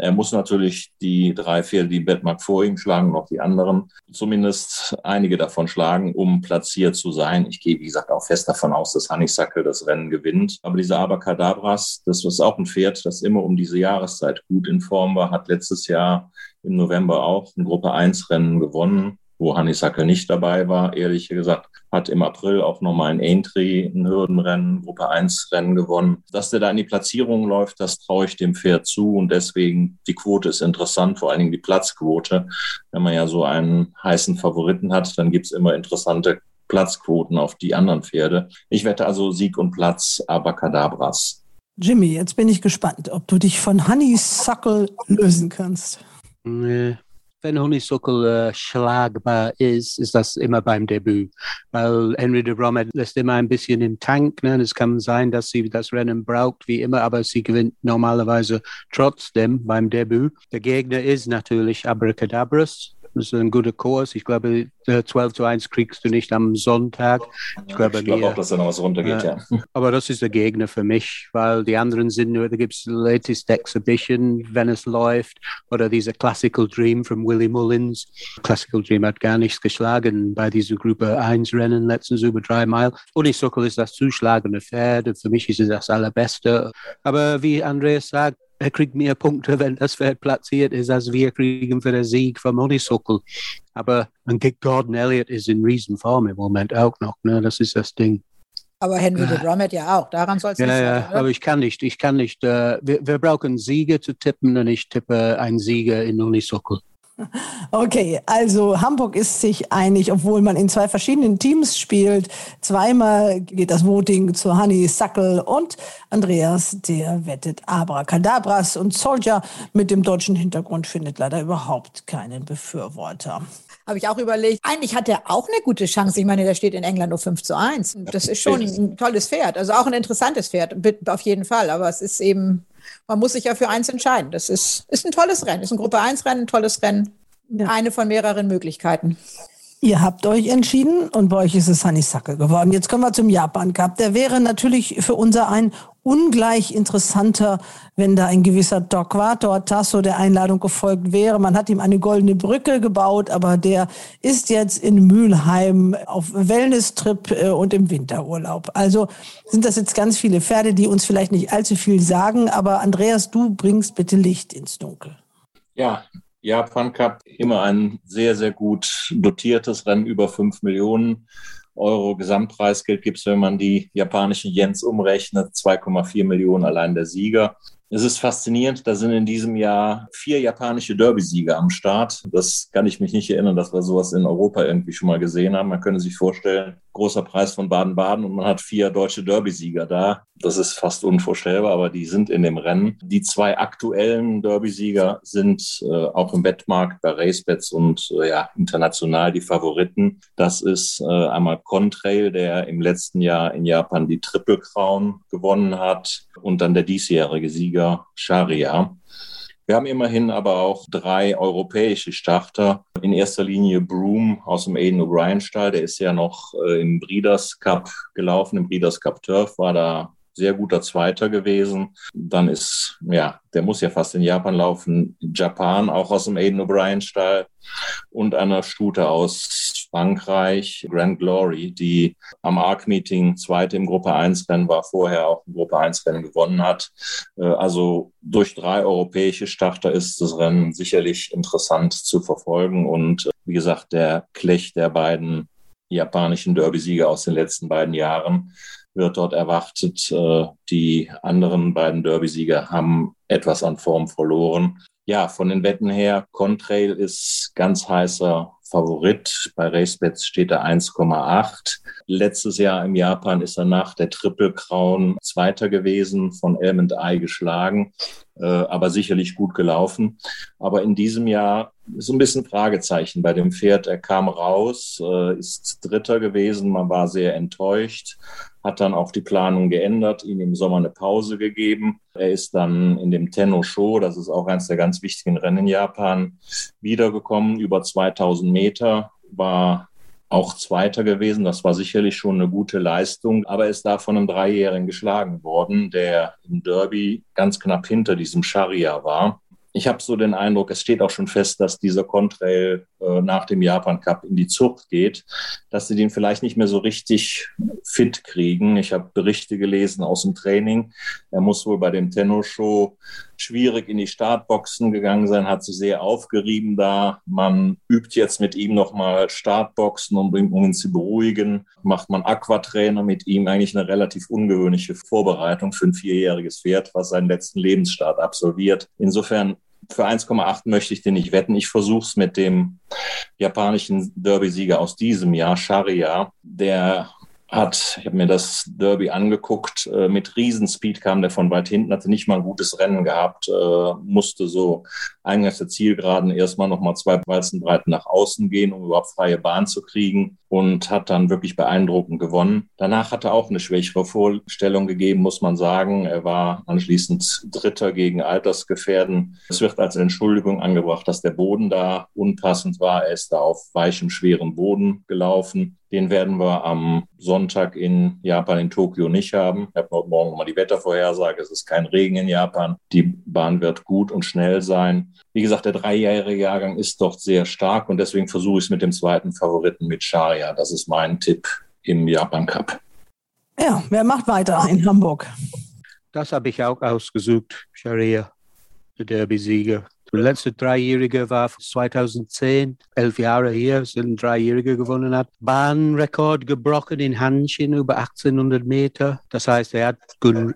Er muss natürlich die drei Pferde, die Bettmark vor ihm schlagen, noch die anderen, zumindest einige davon schlagen, um platziert zu sein. Ich gehe, wie gesagt, auch fest davon aus, dass Honeysuckle das Rennen gewinnt. Aber diese Abacadabras, das ist auch ein Pferd, das immer um diese Jahreszeit gut in Form war, hat letztes Jahr im November auch ein Gruppe 1 Rennen gewonnen wo Honeysuckle nicht dabei war, ehrlich gesagt, hat im April auch nochmal ein Aintree, ein Hürdenrennen, Gruppe 1 Rennen gewonnen. Dass der da in die Platzierung läuft, das traue ich dem Pferd zu und deswegen die Quote ist interessant, vor allen Dingen die Platzquote. Wenn man ja so einen heißen Favoriten hat, dann gibt's immer interessante Platzquoten auf die anderen Pferde. Ich wette also Sieg und Platz Abacadabras. Jimmy, jetzt bin ich gespannt, ob du dich von Honeysuckle lösen kannst. Nee, wenn Honeysuckle äh, schlagbar ist, ist das immer beim Debüt. Weil Henry de Bromet lässt immer ein bisschen im Tank. Ne? Es kann sein, dass sie das Rennen braucht, wie immer, aber sie gewinnt normalerweise trotzdem beim Debüt. Der Gegner ist natürlich Abracadabras. Das ist ein guter Kurs. Ich glaube, 12 zu 1 kriegst du nicht am Sonntag. Ich glaube, ich glaube auch, dass da noch was runtergeht, ja. ja. Aber das ist der Gegner für mich, weil die anderen sind nur, da gibt es Latest Exhibition, wenn es läuft, oder dieser Classical Dream von Willie Mullins. Classical Dream hat gar nichts geschlagen bei dieser Gruppe 1 Rennen letztens über drei Meilen. Unisokel ist das zuschlagende Pferd. Für mich ist es das allerbeste. Aber wie Andreas sagt, er kriegt mehr Punkte, wenn das Pferd platziert ist, als wir kriegen für den Sieg vom Honeysuckle. Aber ein Gordon Elliott ist in Riesenform im Moment auch noch. Ne? Das ist das Ding. Aber Henry de Bromet ja auch. Daran soll es ja, nicht ja, sein. aber ich kann nicht. Ich kann nicht. Äh, wir, wir brauchen Sieger zu tippen und ich tippe einen Sieger in Honeysuckle. Okay, also Hamburg ist sich einig, obwohl man in zwei verschiedenen Teams spielt. Zweimal geht das Voting zu Hanni Sackel und Andreas, der wettet Abracadabras und Soldier mit dem deutschen Hintergrund findet leider überhaupt keinen Befürworter. Habe ich auch überlegt. Eigentlich hat er auch eine gute Chance. Ich meine, der steht in England nur 5 zu 1. Das ist schon ein tolles Pferd. Also auch ein interessantes Pferd, auf jeden Fall. Aber es ist eben, man muss sich ja für eins entscheiden. Das ist, ist ein tolles Rennen. Ist ein Gruppe 1 Rennen, ein tolles Rennen. Ja. Eine von mehreren Möglichkeiten. Ihr habt euch entschieden und bei euch ist es Honeysuckle geworden. Jetzt kommen wir zum Japan Cup. Der wäre natürlich für unser ein ungleich interessanter, wenn da ein gewisser Torquato Tasso der Einladung gefolgt wäre. Man hat ihm eine goldene Brücke gebaut, aber der ist jetzt in Mülheim auf Wellness-Trip äh, und im Winterurlaub. Also sind das jetzt ganz viele Pferde, die uns vielleicht nicht allzu viel sagen, aber Andreas, du bringst bitte Licht ins Dunkel. Ja, Japan Cup immer ein sehr, sehr gut dotiertes Rennen, über 5 Millionen Euro Gesamtpreisgeld gibt es, wenn man die japanischen Yens umrechnet, 2,4 Millionen allein der Sieger. Es ist faszinierend, da sind in diesem Jahr vier japanische Derby-Sieger am Start. Das kann ich mich nicht erinnern, dass wir sowas in Europa irgendwie schon mal gesehen haben. Man könnte sich vorstellen, großer Preis von Baden-Baden und man hat vier deutsche Derby-Sieger da. Das ist fast unvorstellbar, aber die sind in dem Rennen. Die zwei aktuellen Derby-Sieger sind äh, auch im Wettmarkt bei Racebets und äh, ja, international die Favoriten. Das ist äh, einmal Contrail, der im letzten Jahr in Japan die Triple Crown gewonnen hat und dann der diesjährige Sieger Sharia. Wir haben immerhin aber auch drei europäische Starter. In erster Linie Broom aus dem Aiden O'Brien Stall. Der ist ja noch äh, im Breeders Cup gelaufen. Im Breeders Cup Turf war da sehr guter Zweiter gewesen. Dann ist, ja, der muss ja fast in Japan laufen. Japan auch aus dem Aiden O'Brien Stall und einer Stute aus Frankreich, Grand Glory, die am ARC-Meeting zweite im Gruppe 1-Rennen war, vorher auch im Gruppe 1-Rennen gewonnen hat. Äh, also durch drei europäische Starter ist das Rennen sicherlich interessant zu verfolgen. Und äh, wie gesagt, der Klech der beiden japanischen Derby-Sieger aus den letzten beiden Jahren wird dort erwartet. Äh, die anderen beiden Derby-Sieger haben etwas an Form verloren. Ja, von den Wetten her, Contrail ist ganz heißer Favorit. Bei RaceBets steht er 1,8. Letztes Jahr im Japan ist er nach der Triple Crown Zweiter gewesen, von Eye geschlagen, äh, aber sicherlich gut gelaufen. Aber in diesem Jahr ist ein bisschen Fragezeichen bei dem Pferd. Er kam raus, äh, ist Dritter gewesen, man war sehr enttäuscht hat dann auch die Planung geändert, ihm im Sommer eine Pause gegeben. Er ist dann in dem Tenno Show, das ist auch eines der ganz wichtigen Rennen in Japan, wiedergekommen, über 2000 Meter, war auch Zweiter gewesen. Das war sicherlich schon eine gute Leistung, aber ist da von einem Dreijährigen geschlagen worden, der im Derby ganz knapp hinter diesem Scharia war ich habe so den Eindruck, es steht auch schon fest, dass dieser Contrail nach dem Japan Cup in die Zucht geht, dass sie den vielleicht nicht mehr so richtig fit kriegen. Ich habe Berichte gelesen aus dem Training. Er muss wohl bei dem Tenno Show schwierig in die Startboxen gegangen sein, hat sich sehr aufgerieben da. Man übt jetzt mit ihm nochmal Startboxen, um, um ihn zu beruhigen. Macht man Aquatrainer mit ihm, eigentlich eine relativ ungewöhnliche Vorbereitung für ein vierjähriges Pferd, was seinen letzten Lebensstart absolviert. Insofern für 1,8 möchte ich den nicht wetten. Ich versuche es mit dem japanischen Derby-Sieger aus diesem Jahr, Sharia, der hat, ich habe mir das Derby angeguckt, äh, mit Riesenspeed kam der von weit hinten, hatte nicht mal ein gutes Rennen gehabt, äh, musste so eingangs der Zielgeraden erstmal nochmal zwei Walzenbreiten nach außen gehen, um überhaupt freie Bahn zu kriegen und hat dann wirklich beeindruckend gewonnen. Danach hat er auch eine schwächere Vorstellung gegeben, muss man sagen. Er war anschließend Dritter gegen Altersgefährden. Es wird als Entschuldigung angebracht, dass der Boden da unpassend war. Er ist da auf weichem, schwerem Boden gelaufen. Den werden wir am Sonntag in Japan, in Tokio nicht haben. Ich habe heute Morgen mal die Wettervorhersage. Es ist kein Regen in Japan. Die Bahn wird gut und schnell sein. Wie gesagt, der dreijährige Jahrgang ist dort sehr stark und deswegen versuche ich es mit dem zweiten Favoriten mit Sharia. Das ist mein Tipp im Japan Cup. Ja, wer macht weiter in Hamburg? Das habe ich auch ausgesucht. Sharia, der Derby-Sieger. Der letzte Dreijährige war 2010, elf Jahre hier, sind ein Dreijähriger gewonnen hat. Bahnrekord gebrochen in Hanschen über 1800 Meter. Das heißt, er hat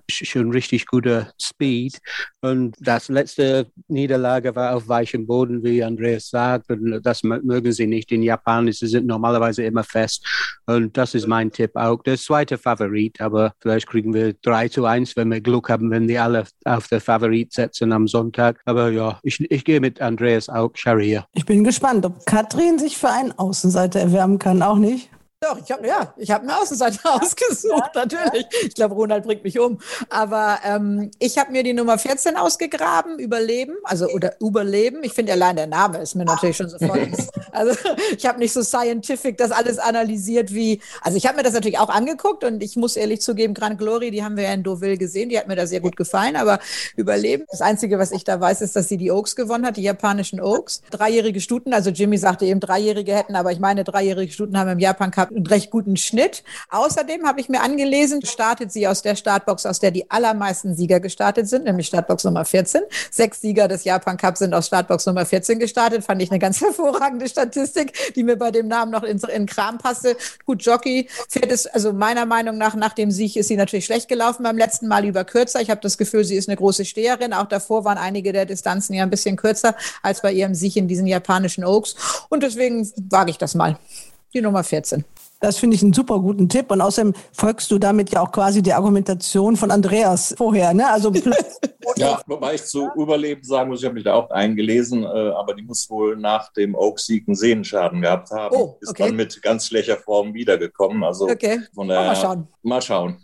schon richtig gute Speed. Und das letzte Niederlage war auf weichem Boden, wie Andreas sagt. Und das mögen sie nicht. In Japan sie sind normalerweise immer fest. Und das ist mein Tipp auch. Der zweite Favorit, aber vielleicht kriegen wir 3 zu 1, wenn wir Glück haben, wenn die alle auf der Favorit setzen am Sonntag. Aber ja, ich, ich gehe mit Andreas auch Sharia. Ich bin gespannt, ob Katrin sich für einen Außenseiter erwärmen kann. Auch nicht? Doch, ich habe ja, ich habe eine Außenseite ausgesucht, ja, natürlich. Ich glaube, Ronald bringt mich um. Aber ähm, ich habe mir die Nummer 14 ausgegraben, Überleben, also oder Überleben. Ich finde allein der Name ist mir natürlich schon sofort. also ich habe nicht so scientific das alles analysiert wie. Also ich habe mir das natürlich auch angeguckt und ich muss ehrlich zugeben, Grand Glory, die haben wir ja in Deauville gesehen, die hat mir da sehr gut gefallen. Aber Überleben, das Einzige, was ich da weiß, ist, dass sie die Oaks gewonnen hat, die japanischen Oaks. Dreijährige Stuten, also Jimmy sagte eben, Dreijährige hätten, aber ich meine, dreijährige Stuten haben im Japan Cup einen recht guten Schnitt. Außerdem habe ich mir angelesen, startet sie aus der Startbox, aus der die allermeisten Sieger gestartet sind, nämlich Startbox Nummer 14. Sechs Sieger des Japan Cup sind aus Startbox Nummer 14 gestartet. Fand ich eine ganz hervorragende Statistik, die mir bei dem Namen noch in, in Kram passte. Gut, Jockey fährt es, also meiner Meinung nach, nach dem Sieg ist sie natürlich schlecht gelaufen beim letzten Mal über kürzer. Ich habe das Gefühl, sie ist eine große Steherin. Auch davor waren einige der Distanzen ja ein bisschen kürzer als bei ihrem Sieg in diesen japanischen Oaks. Und deswegen wage ich das mal. Die Nummer 14. Das finde ich einen super guten Tipp. Und außerdem folgst du damit ja auch quasi die Argumentation von Andreas vorher. Ne? Also ja, wobei ich zu Überleben sagen muss, ich habe mich da auch eingelesen, äh, aber die muss wohl nach dem Oak-Sieg einen Sehnenschaden gehabt haben. Oh, okay. Ist dann mit ganz schlechter Form wiedergekommen. Also okay. von der, mal schauen. Mal schauen.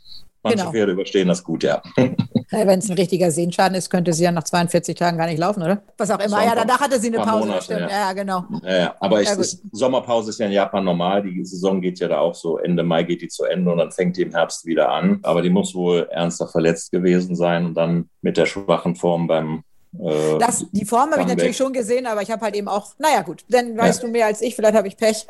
Manche genau. Pferde überstehen das gut, ja. Wenn es ein richtiger Sehenschaden ist, könnte sie ja nach 42 Tagen gar nicht laufen, oder? Was auch immer. Ja, danach hatte sie eine Pause. Monate. Ja. ja, genau. Ja, ja. Aber ich, ist, Sommerpause ist ja in Japan normal. Die Saison geht ja da auch so. Ende Mai geht die zu Ende und dann fängt die im Herbst wieder an. Aber die muss wohl ernster verletzt gewesen sein und dann mit der schwachen Form beim äh, das, die Form habe ich natürlich schon gesehen, aber ich habe halt eben auch, naja gut, dann weißt ja. du mehr als ich, vielleicht habe ich Pech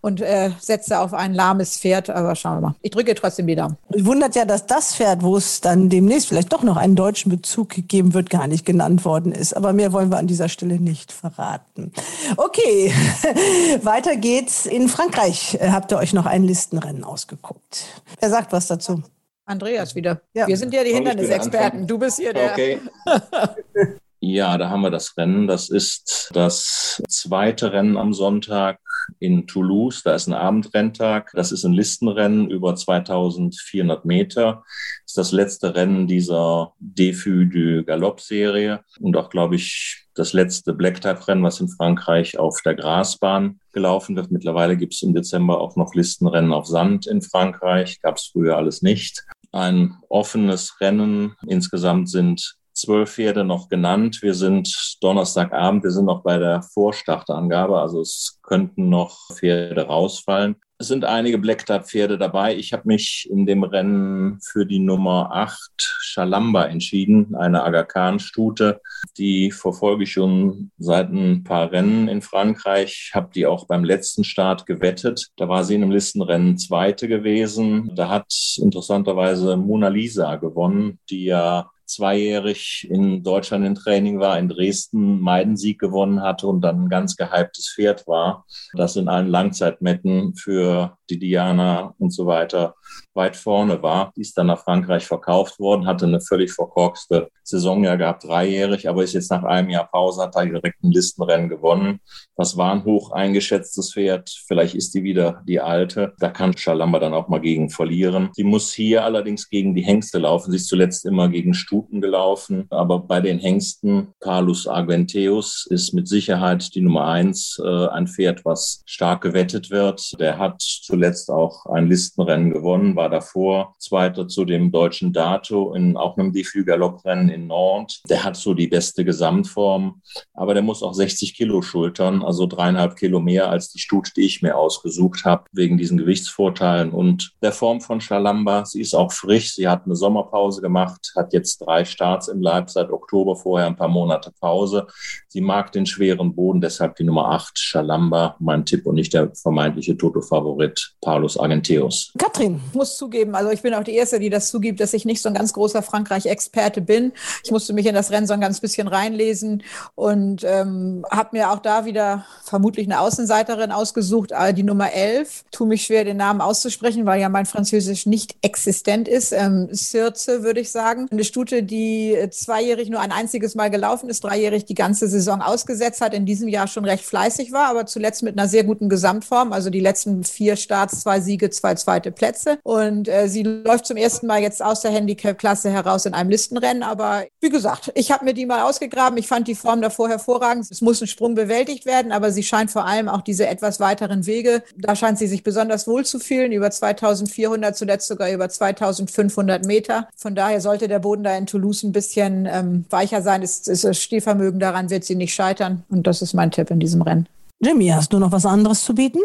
und äh, setze auf ein lahmes Pferd, aber schauen wir mal. Ich drücke trotzdem die Daumen. Ich wundert ja, dass das Pferd, wo es dann demnächst vielleicht doch noch einen deutschen Bezug geben wird, gar nicht genannt worden ist. Aber mehr wollen wir an dieser Stelle nicht verraten. Okay, weiter geht's. In Frankreich äh, habt ihr euch noch ein Listenrennen ausgeguckt. Wer sagt was dazu? Andreas wieder. Ja. Wir sind ja die Hindernisexperten. Du bist hier der. Okay. ja, da haben wir das Rennen. Das ist das zweite Rennen am Sonntag in Toulouse. Da ist ein Abendrenntag. Das ist ein Listenrennen über 2400 Meter. Das ist das letzte Rennen dieser Defü du Galopp Serie und auch, glaube ich, das letzte Blacktag-Rennen, was in Frankreich auf der Grasbahn gelaufen wird. Mittlerweile gibt es im Dezember auch noch Listenrennen auf Sand in Frankreich. Gab es früher alles nicht ein offenes Rennen. Insgesamt sind zwölf Pferde noch genannt. Wir sind Donnerstagabend, wir sind noch bei der Vorstarterangabe, also es könnten noch Pferde rausfallen. Es sind einige Blacktype-Pferde dabei. Ich habe mich in dem Rennen für die Nummer 8 Schalamba entschieden, eine Aga Khan-Stute. Die verfolge ich schon seit ein paar Rennen in Frankreich. Habe die auch beim letzten Start gewettet. Da war sie in einem Listenrennen Zweite gewesen. Da hat interessanterweise Mona Lisa gewonnen, die ja zweijährig in Deutschland in Training war, in Dresden Meidensieg gewonnen hatte und dann ein ganz gehyptes Pferd war, das in allen Langzeitmetten für die Diana und so weiter weit vorne war. Ist dann nach Frankreich verkauft worden, hatte eine völlig verkorkste Saison ja gehabt, dreijährig, aber ist jetzt nach einem Jahr Pause, hat da direkt ein Listenrennen gewonnen. Das war ein hoch eingeschätztes Pferd. Vielleicht ist die wieder die alte. Da kann Schalamba dann auch mal gegen verlieren. Sie muss hier allerdings gegen die Hengste laufen. Sie ist zuletzt immer gegen Stuten gelaufen. Aber bei den Hengsten, Carlos Argenteus ist mit Sicherheit die Nummer eins, äh, ein Pferd, was stark gewettet wird. Der hat zuletzt auch ein Listenrennen gewonnen, war davor Zweiter zu dem deutschen Dato in auch einem Deflü-Galopprennen in Nantes. Der hat so die beste Gesamtform, aber der muss auch 60 Kilo schultern, also dreieinhalb Kilo mehr als die Stute, die ich mir ausgesucht habe, wegen diesen Gewichtsvorteilen und der Form von Schalamba. Sie ist auch frisch, sie hat eine Sommerpause gemacht, hat jetzt drei Starts im Leib seit Oktober, vorher ein paar Monate Pause. Sie mag den schweren Boden, deshalb die Nummer 8, Schalamba, mein Tipp und nicht der vermeintliche Toto-Favorit Paulus Argenteus. Katrin, muss zugeben, also ich bin auch die Erste, die das zugibt, dass ich nicht so ein ganz großer Frankreich-Experte bin. Ich musste mich in das Rennen so ein ganz bisschen reinlesen und ähm, habe mir auch da wieder vermutlich eine Außenseiterin ausgesucht, äh, die Nummer 11. Tu mich schwer, den Namen auszusprechen, weil ja mein Französisch nicht existent ist. Ähm, Sirze, würde ich sagen. Eine Stute, die zweijährig nur ein einziges Mal gelaufen ist, dreijährig die ganze Saison ausgesetzt hat, in diesem Jahr schon recht fleißig war, aber zuletzt mit einer sehr guten Gesamtform. Also die letzten vier Starts, zwei Siege, zwei zweite Plätze. Und äh, sie läuft zum ersten Mal jetzt aus der Handicap-Klasse heraus in einem Listenrennen. Aber wie gesagt, ich habe mir die mal ausgegraben. Ich fand die Form davor hervorragend. Es muss ein Sprung bewältigt werden, aber sie scheint vor allem auch diese etwas weiteren Wege, da scheint sie sich besonders wohl zu fühlen, über 2400, zuletzt sogar über 2500 Meter. Von daher sollte der Boden da in Toulouse ein bisschen ähm, weicher sein. Ist, ist das Stehvermögen daran wird sie nicht scheitern. Und das ist mein Tipp in diesem Rennen. Jimmy, hast du noch was anderes zu bieten?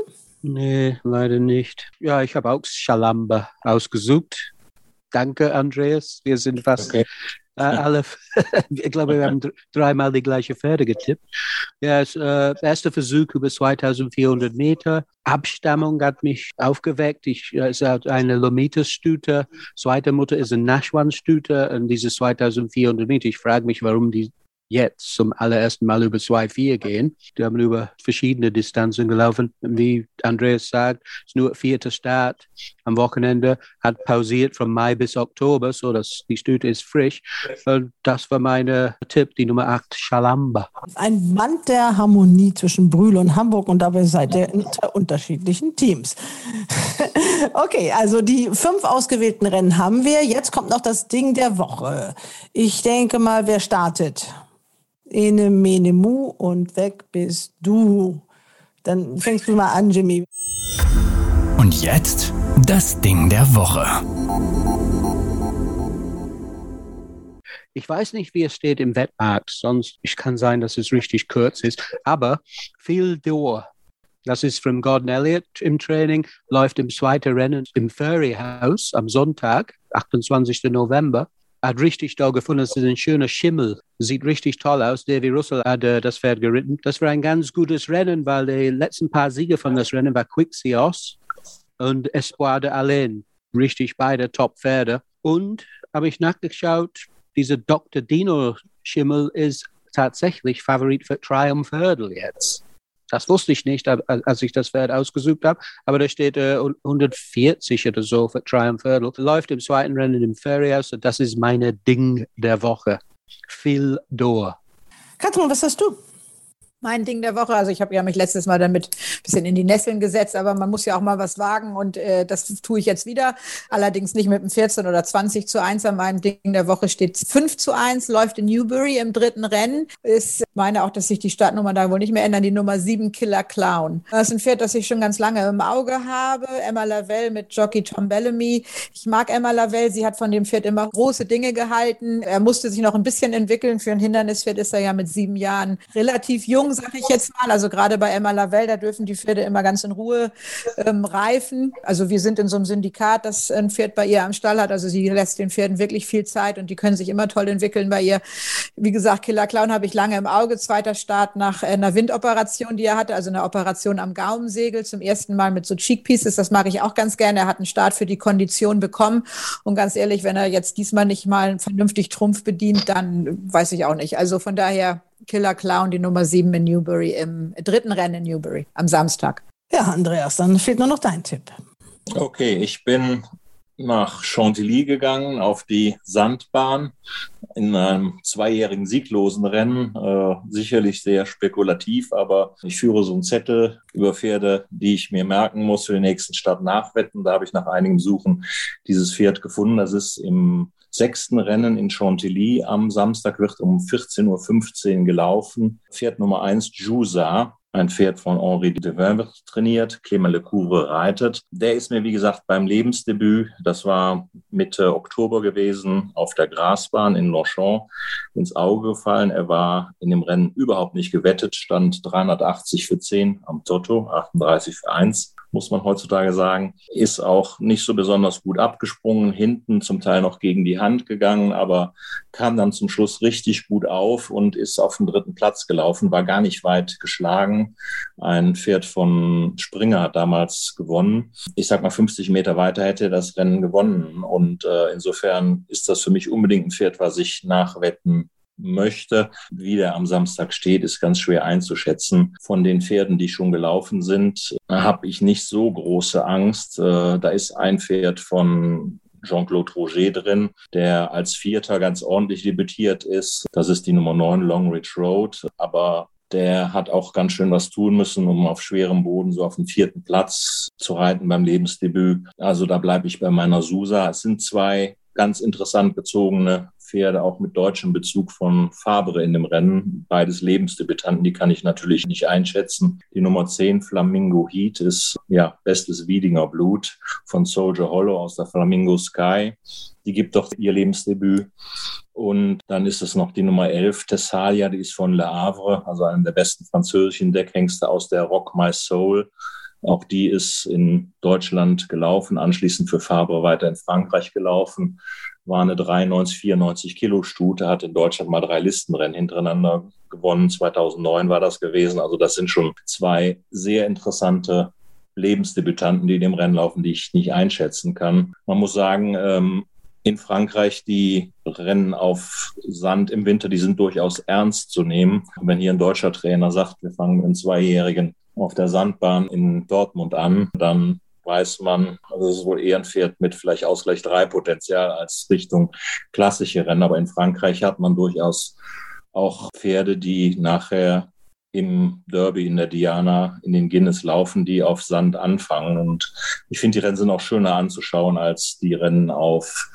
Nee, leider nicht. Ja, ich habe auch Schalamba ausgesucht. Danke, Andreas. Wir sind fast okay. äh, alle, ich glaube, wir haben dreimal die gleiche Pferde getippt. Ja, es, äh, erster Versuch über 2400 Meter. Abstammung hat mich aufgeweckt. Ich äh, ist eine Lomita-Stute. Zweite Mutter ist eine Nashwan-Stute. Und diese 2400 Meter, ich frage mich, warum die jetzt zum allerersten Mal über 2,4 gehen. Die haben über verschiedene Distanzen gelaufen. Wie Andreas sagt, ist nur vierter Start am Wochenende, hat pausiert von Mai bis Oktober, so dass die Stute ist frisch. Und das war mein Tipp, die Nummer 8, Schalamba. Ein Band der Harmonie zwischen Brühl und Hamburg und dabei seid ihr unter unterschiedlichen Teams. okay, also die fünf ausgewählten Rennen haben wir. Jetzt kommt noch das Ding der Woche. Ich denke mal, wer startet? Ene, mene, mu und weg bist du. Dann fängst du mal an, Jimmy. Und jetzt das Ding der Woche. Ich weiß nicht, wie es steht im Wettmarkt, sonst ich kann sein, dass es richtig kurz ist, aber Phil Door, das ist von Gordon Elliott im Training, läuft im zweiten Rennen im Furry House am Sonntag, 28. November hat richtig toll gefunden. Es ist ein schöner Schimmel. Sieht richtig toll aus. Davy Russell hat äh, das Pferd geritten. Das war ein ganz gutes Rennen, weil die letzten paar Siege von das Rennen war Quixios und Espoir de Alain. Richtig beide Top-Pferde. Und habe ich nachgeschaut, dieser Dr. Dino Schimmel ist tatsächlich Favorit für Triumph Hurdle jetzt. Das wusste ich nicht, als ich das Pferd ausgesucht habe. Aber da steht äh, 140 oder so für Triumph Hurdle. Läuft im zweiten Rennen im Ferias. Das ist meine Ding der Woche. Phil Door. Katrin, was hast du? mein Ding der Woche. Also ich habe ja mich letztes Mal damit ein bisschen in die Nesseln gesetzt, aber man muss ja auch mal was wagen und äh, das tue ich jetzt wieder. Allerdings nicht mit einem 14 oder 20 zu 1. An meinem Ding der Woche steht 5 zu 1, läuft in Newbury im dritten Rennen. Ist meine auch, dass sich die Startnummer da wohl nicht mehr ändern, die Nummer 7 Killer Clown. Das ist ein Pferd, das ich schon ganz lange im Auge habe. Emma Lavelle mit Jockey Tom Bellamy. Ich mag Emma Lavelle, sie hat von dem Pferd immer große Dinge gehalten. Er musste sich noch ein bisschen entwickeln. Für ein Hindernispferd ist er ja mit sieben Jahren relativ jung sage ich jetzt mal. Also gerade bei Emma Lavelle, da dürfen die Pferde immer ganz in Ruhe ähm, reifen. Also wir sind in so einem Syndikat, das ein Pferd bei ihr am Stall hat. Also sie lässt den Pferden wirklich viel Zeit und die können sich immer toll entwickeln bei ihr. Wie gesagt, Killer Clown habe ich lange im Auge. Zweiter Start nach einer Windoperation, die er hatte, also eine Operation am Gaumensegel zum ersten Mal mit so Cheek Pieces. Das mag ich auch ganz gerne. Er hat einen Start für die Kondition bekommen. Und ganz ehrlich, wenn er jetzt diesmal nicht mal vernünftig Trumpf bedient, dann weiß ich auch nicht. Also von daher Killer Clown, die Nummer 7 in Newbury, im dritten Rennen in Newbury am Samstag. Ja, Andreas, dann fehlt nur noch dein Tipp. Okay, ich bin nach Chantilly gegangen auf die Sandbahn in einem zweijährigen sieglosen Rennen. Äh, sicherlich sehr spekulativ, aber ich führe so einen Zettel über Pferde, die ich mir merken muss für den nächsten Start nachwetten. Da habe ich nach einigem Suchen dieses Pferd gefunden. Das ist im sechsten Rennen in Chantilly. Am Samstag wird um 14.15 Uhr gelaufen. Pferd Nummer eins, Jusa, ein Pferd von Henri Devin wird trainiert, Clément Lecouvre reitet. Der ist mir, wie gesagt, beim Lebensdebüt, das war Mitte Oktober gewesen, auf der Grasbahn in Longchamp, ins Auge gefallen. Er war in dem Rennen überhaupt nicht gewettet, stand 380 für 10 am Toto, 38 für 1 muss man heutzutage sagen. Ist auch nicht so besonders gut abgesprungen, hinten zum Teil noch gegen die Hand gegangen, aber kam dann zum Schluss richtig gut auf und ist auf den dritten Platz gelaufen, war gar nicht weit geschlagen. Ein Pferd von Springer hat damals gewonnen. Ich sag mal, 50 Meter weiter hätte er das Rennen gewonnen. Und äh, insofern ist das für mich unbedingt ein Pferd, was ich nachwetten möchte. Wie der am Samstag steht, ist ganz schwer einzuschätzen. Von den Pferden, die schon gelaufen sind, habe ich nicht so große Angst. Äh, da ist ein Pferd von Jean-Claude Roger drin, der als Vierter ganz ordentlich debütiert ist. Das ist die Nummer 9 Longridge Road. Aber der hat auch ganz schön was tun müssen, um auf schwerem Boden so auf den vierten Platz zu reiten beim Lebensdebüt. Also da bleibe ich bei meiner Susa. Es sind zwei ganz interessant gezogene Pferde, auch mit deutschem Bezug von Fabre in dem Rennen. Beides Lebensdebütanten, die kann ich natürlich nicht einschätzen. Die Nummer 10, Flamingo Heat, ist ja bestes Wiedinger Blut von Soldier Hollow aus der Flamingo Sky. Die gibt doch ihr Lebensdebüt. Und dann ist es noch die Nummer 11, Thessalia, die ist von Le Havre, also einem der besten französischen Deckhengste aus der Rock My Soul. Auch die ist in Deutschland gelaufen, anschließend für Fabre weiter in Frankreich gelaufen war eine 93, 94 Kilo Stute, hat in Deutschland mal drei Listenrennen hintereinander gewonnen. 2009 war das gewesen. Also das sind schon zwei sehr interessante Lebensdebütanten, die in dem Rennen laufen, die ich nicht einschätzen kann. Man muss sagen, ähm, in Frankreich die Rennen auf Sand im Winter, die sind durchaus ernst zu nehmen. Wenn hier ein deutscher Trainer sagt, wir fangen mit einem Zweijährigen auf der Sandbahn in Dortmund an, dann weiß man, also es ist wohl eher ein Pferd mit vielleicht Ausgleich 3 Potenzial als Richtung klassische Rennen. Aber in Frankreich hat man durchaus auch Pferde, die nachher im Derby in der Diana in den Guinness laufen, die auf Sand anfangen. Und ich finde, die Rennen sind auch schöner anzuschauen als die Rennen auf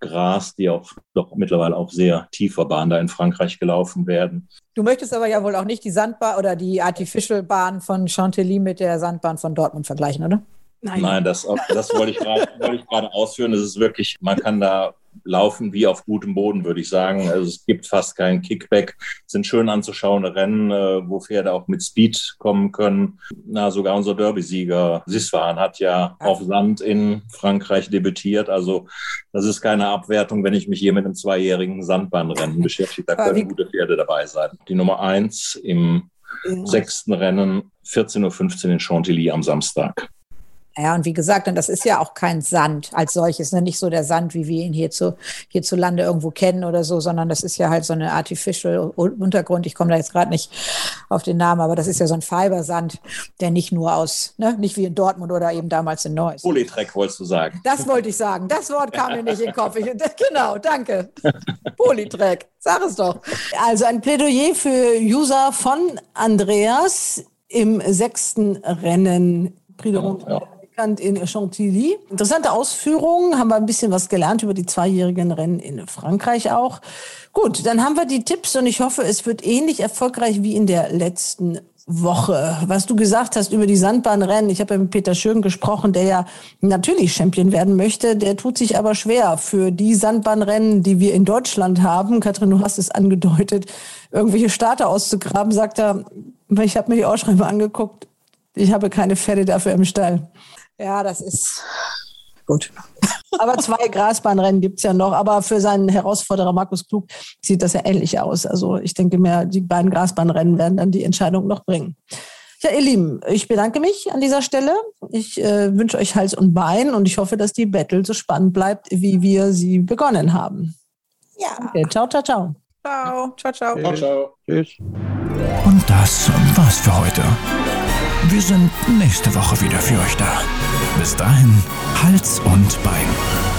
Gras, die auch doch mittlerweile auf sehr tiefer Bahn da in Frankreich gelaufen werden. Du möchtest aber ja wohl auch nicht die Sandbahn oder die Artificial Bahn von Chantilly mit der Sandbahn von Dortmund vergleichen, oder? Nein, Nein das, das wollte ich gerade ausführen. Es ist wirklich, man kann da laufen wie auf gutem Boden, würde ich sagen. Also es gibt fast keinen Kickback. Es sind schön anzuschauende Rennen, äh, wo Pferde auch mit Speed kommen können. Na, sogar unser Derby-Sieger Sisfahan hat ja auf Sand in Frankreich debütiert. Also das ist keine Abwertung, wenn ich mich hier mit einem zweijährigen Sandbahnrennen beschäftige. Da können gute Pferde dabei sein. Die Nummer eins im sechsten Rennen, 14.15 Uhr in Chantilly am Samstag. Ja, und wie gesagt, und das ist ja auch kein Sand als solches, ne? nicht so der Sand, wie wir ihn hierzu, hierzulande irgendwo kennen oder so, sondern das ist ja halt so eine Artificial Untergrund. Ich komme da jetzt gerade nicht auf den Namen, aber das ist ja so ein Fibersand, der nicht nur aus, ne? nicht wie in Dortmund oder eben damals in Neuss. Polytrack wolltest du sagen. Das wollte ich sagen. Das Wort kam mir nicht in den Kopf. Ich, genau, danke. Polytrack. Sag es doch. Also ein Plädoyer für User von Andreas im sechsten Rennen. Ja, ja bekannt in Chantilly. Interessante Ausführungen, haben wir ein bisschen was gelernt über die zweijährigen Rennen in Frankreich auch. Gut, dann haben wir die Tipps und ich hoffe, es wird ähnlich erfolgreich wie in der letzten Woche. Was du gesagt hast über die Sandbahnrennen, ich habe ja mit Peter Schön gesprochen, der ja natürlich Champion werden möchte, der tut sich aber schwer für die Sandbahnrennen, die wir in Deutschland haben. Katrin, du hast es angedeutet, irgendwelche Starter auszugraben, sagt er, ich habe mir die Ausschreibung angeguckt, ich habe keine Pferde dafür im Stall. Ja, das ist gut. Aber zwei Grasbahnrennen gibt es ja noch. Aber für seinen Herausforderer Markus Klug sieht das ja ähnlich aus. Also ich denke mir, die beiden Grasbahnrennen werden dann die Entscheidung noch bringen. Ja, ihr Lieben, ich bedanke mich an dieser Stelle. Ich äh, wünsche euch Hals und Bein und ich hoffe, dass die Battle so spannend bleibt, wie wir sie begonnen haben. Ja. Okay, ciao, ciao, ciao. Ciao, ciao, ciao. Ciao, ciao. Tschüss. Und das war's für heute. Wir sind nächste Woche wieder für euch da. Bis dahin, Hals und Bein.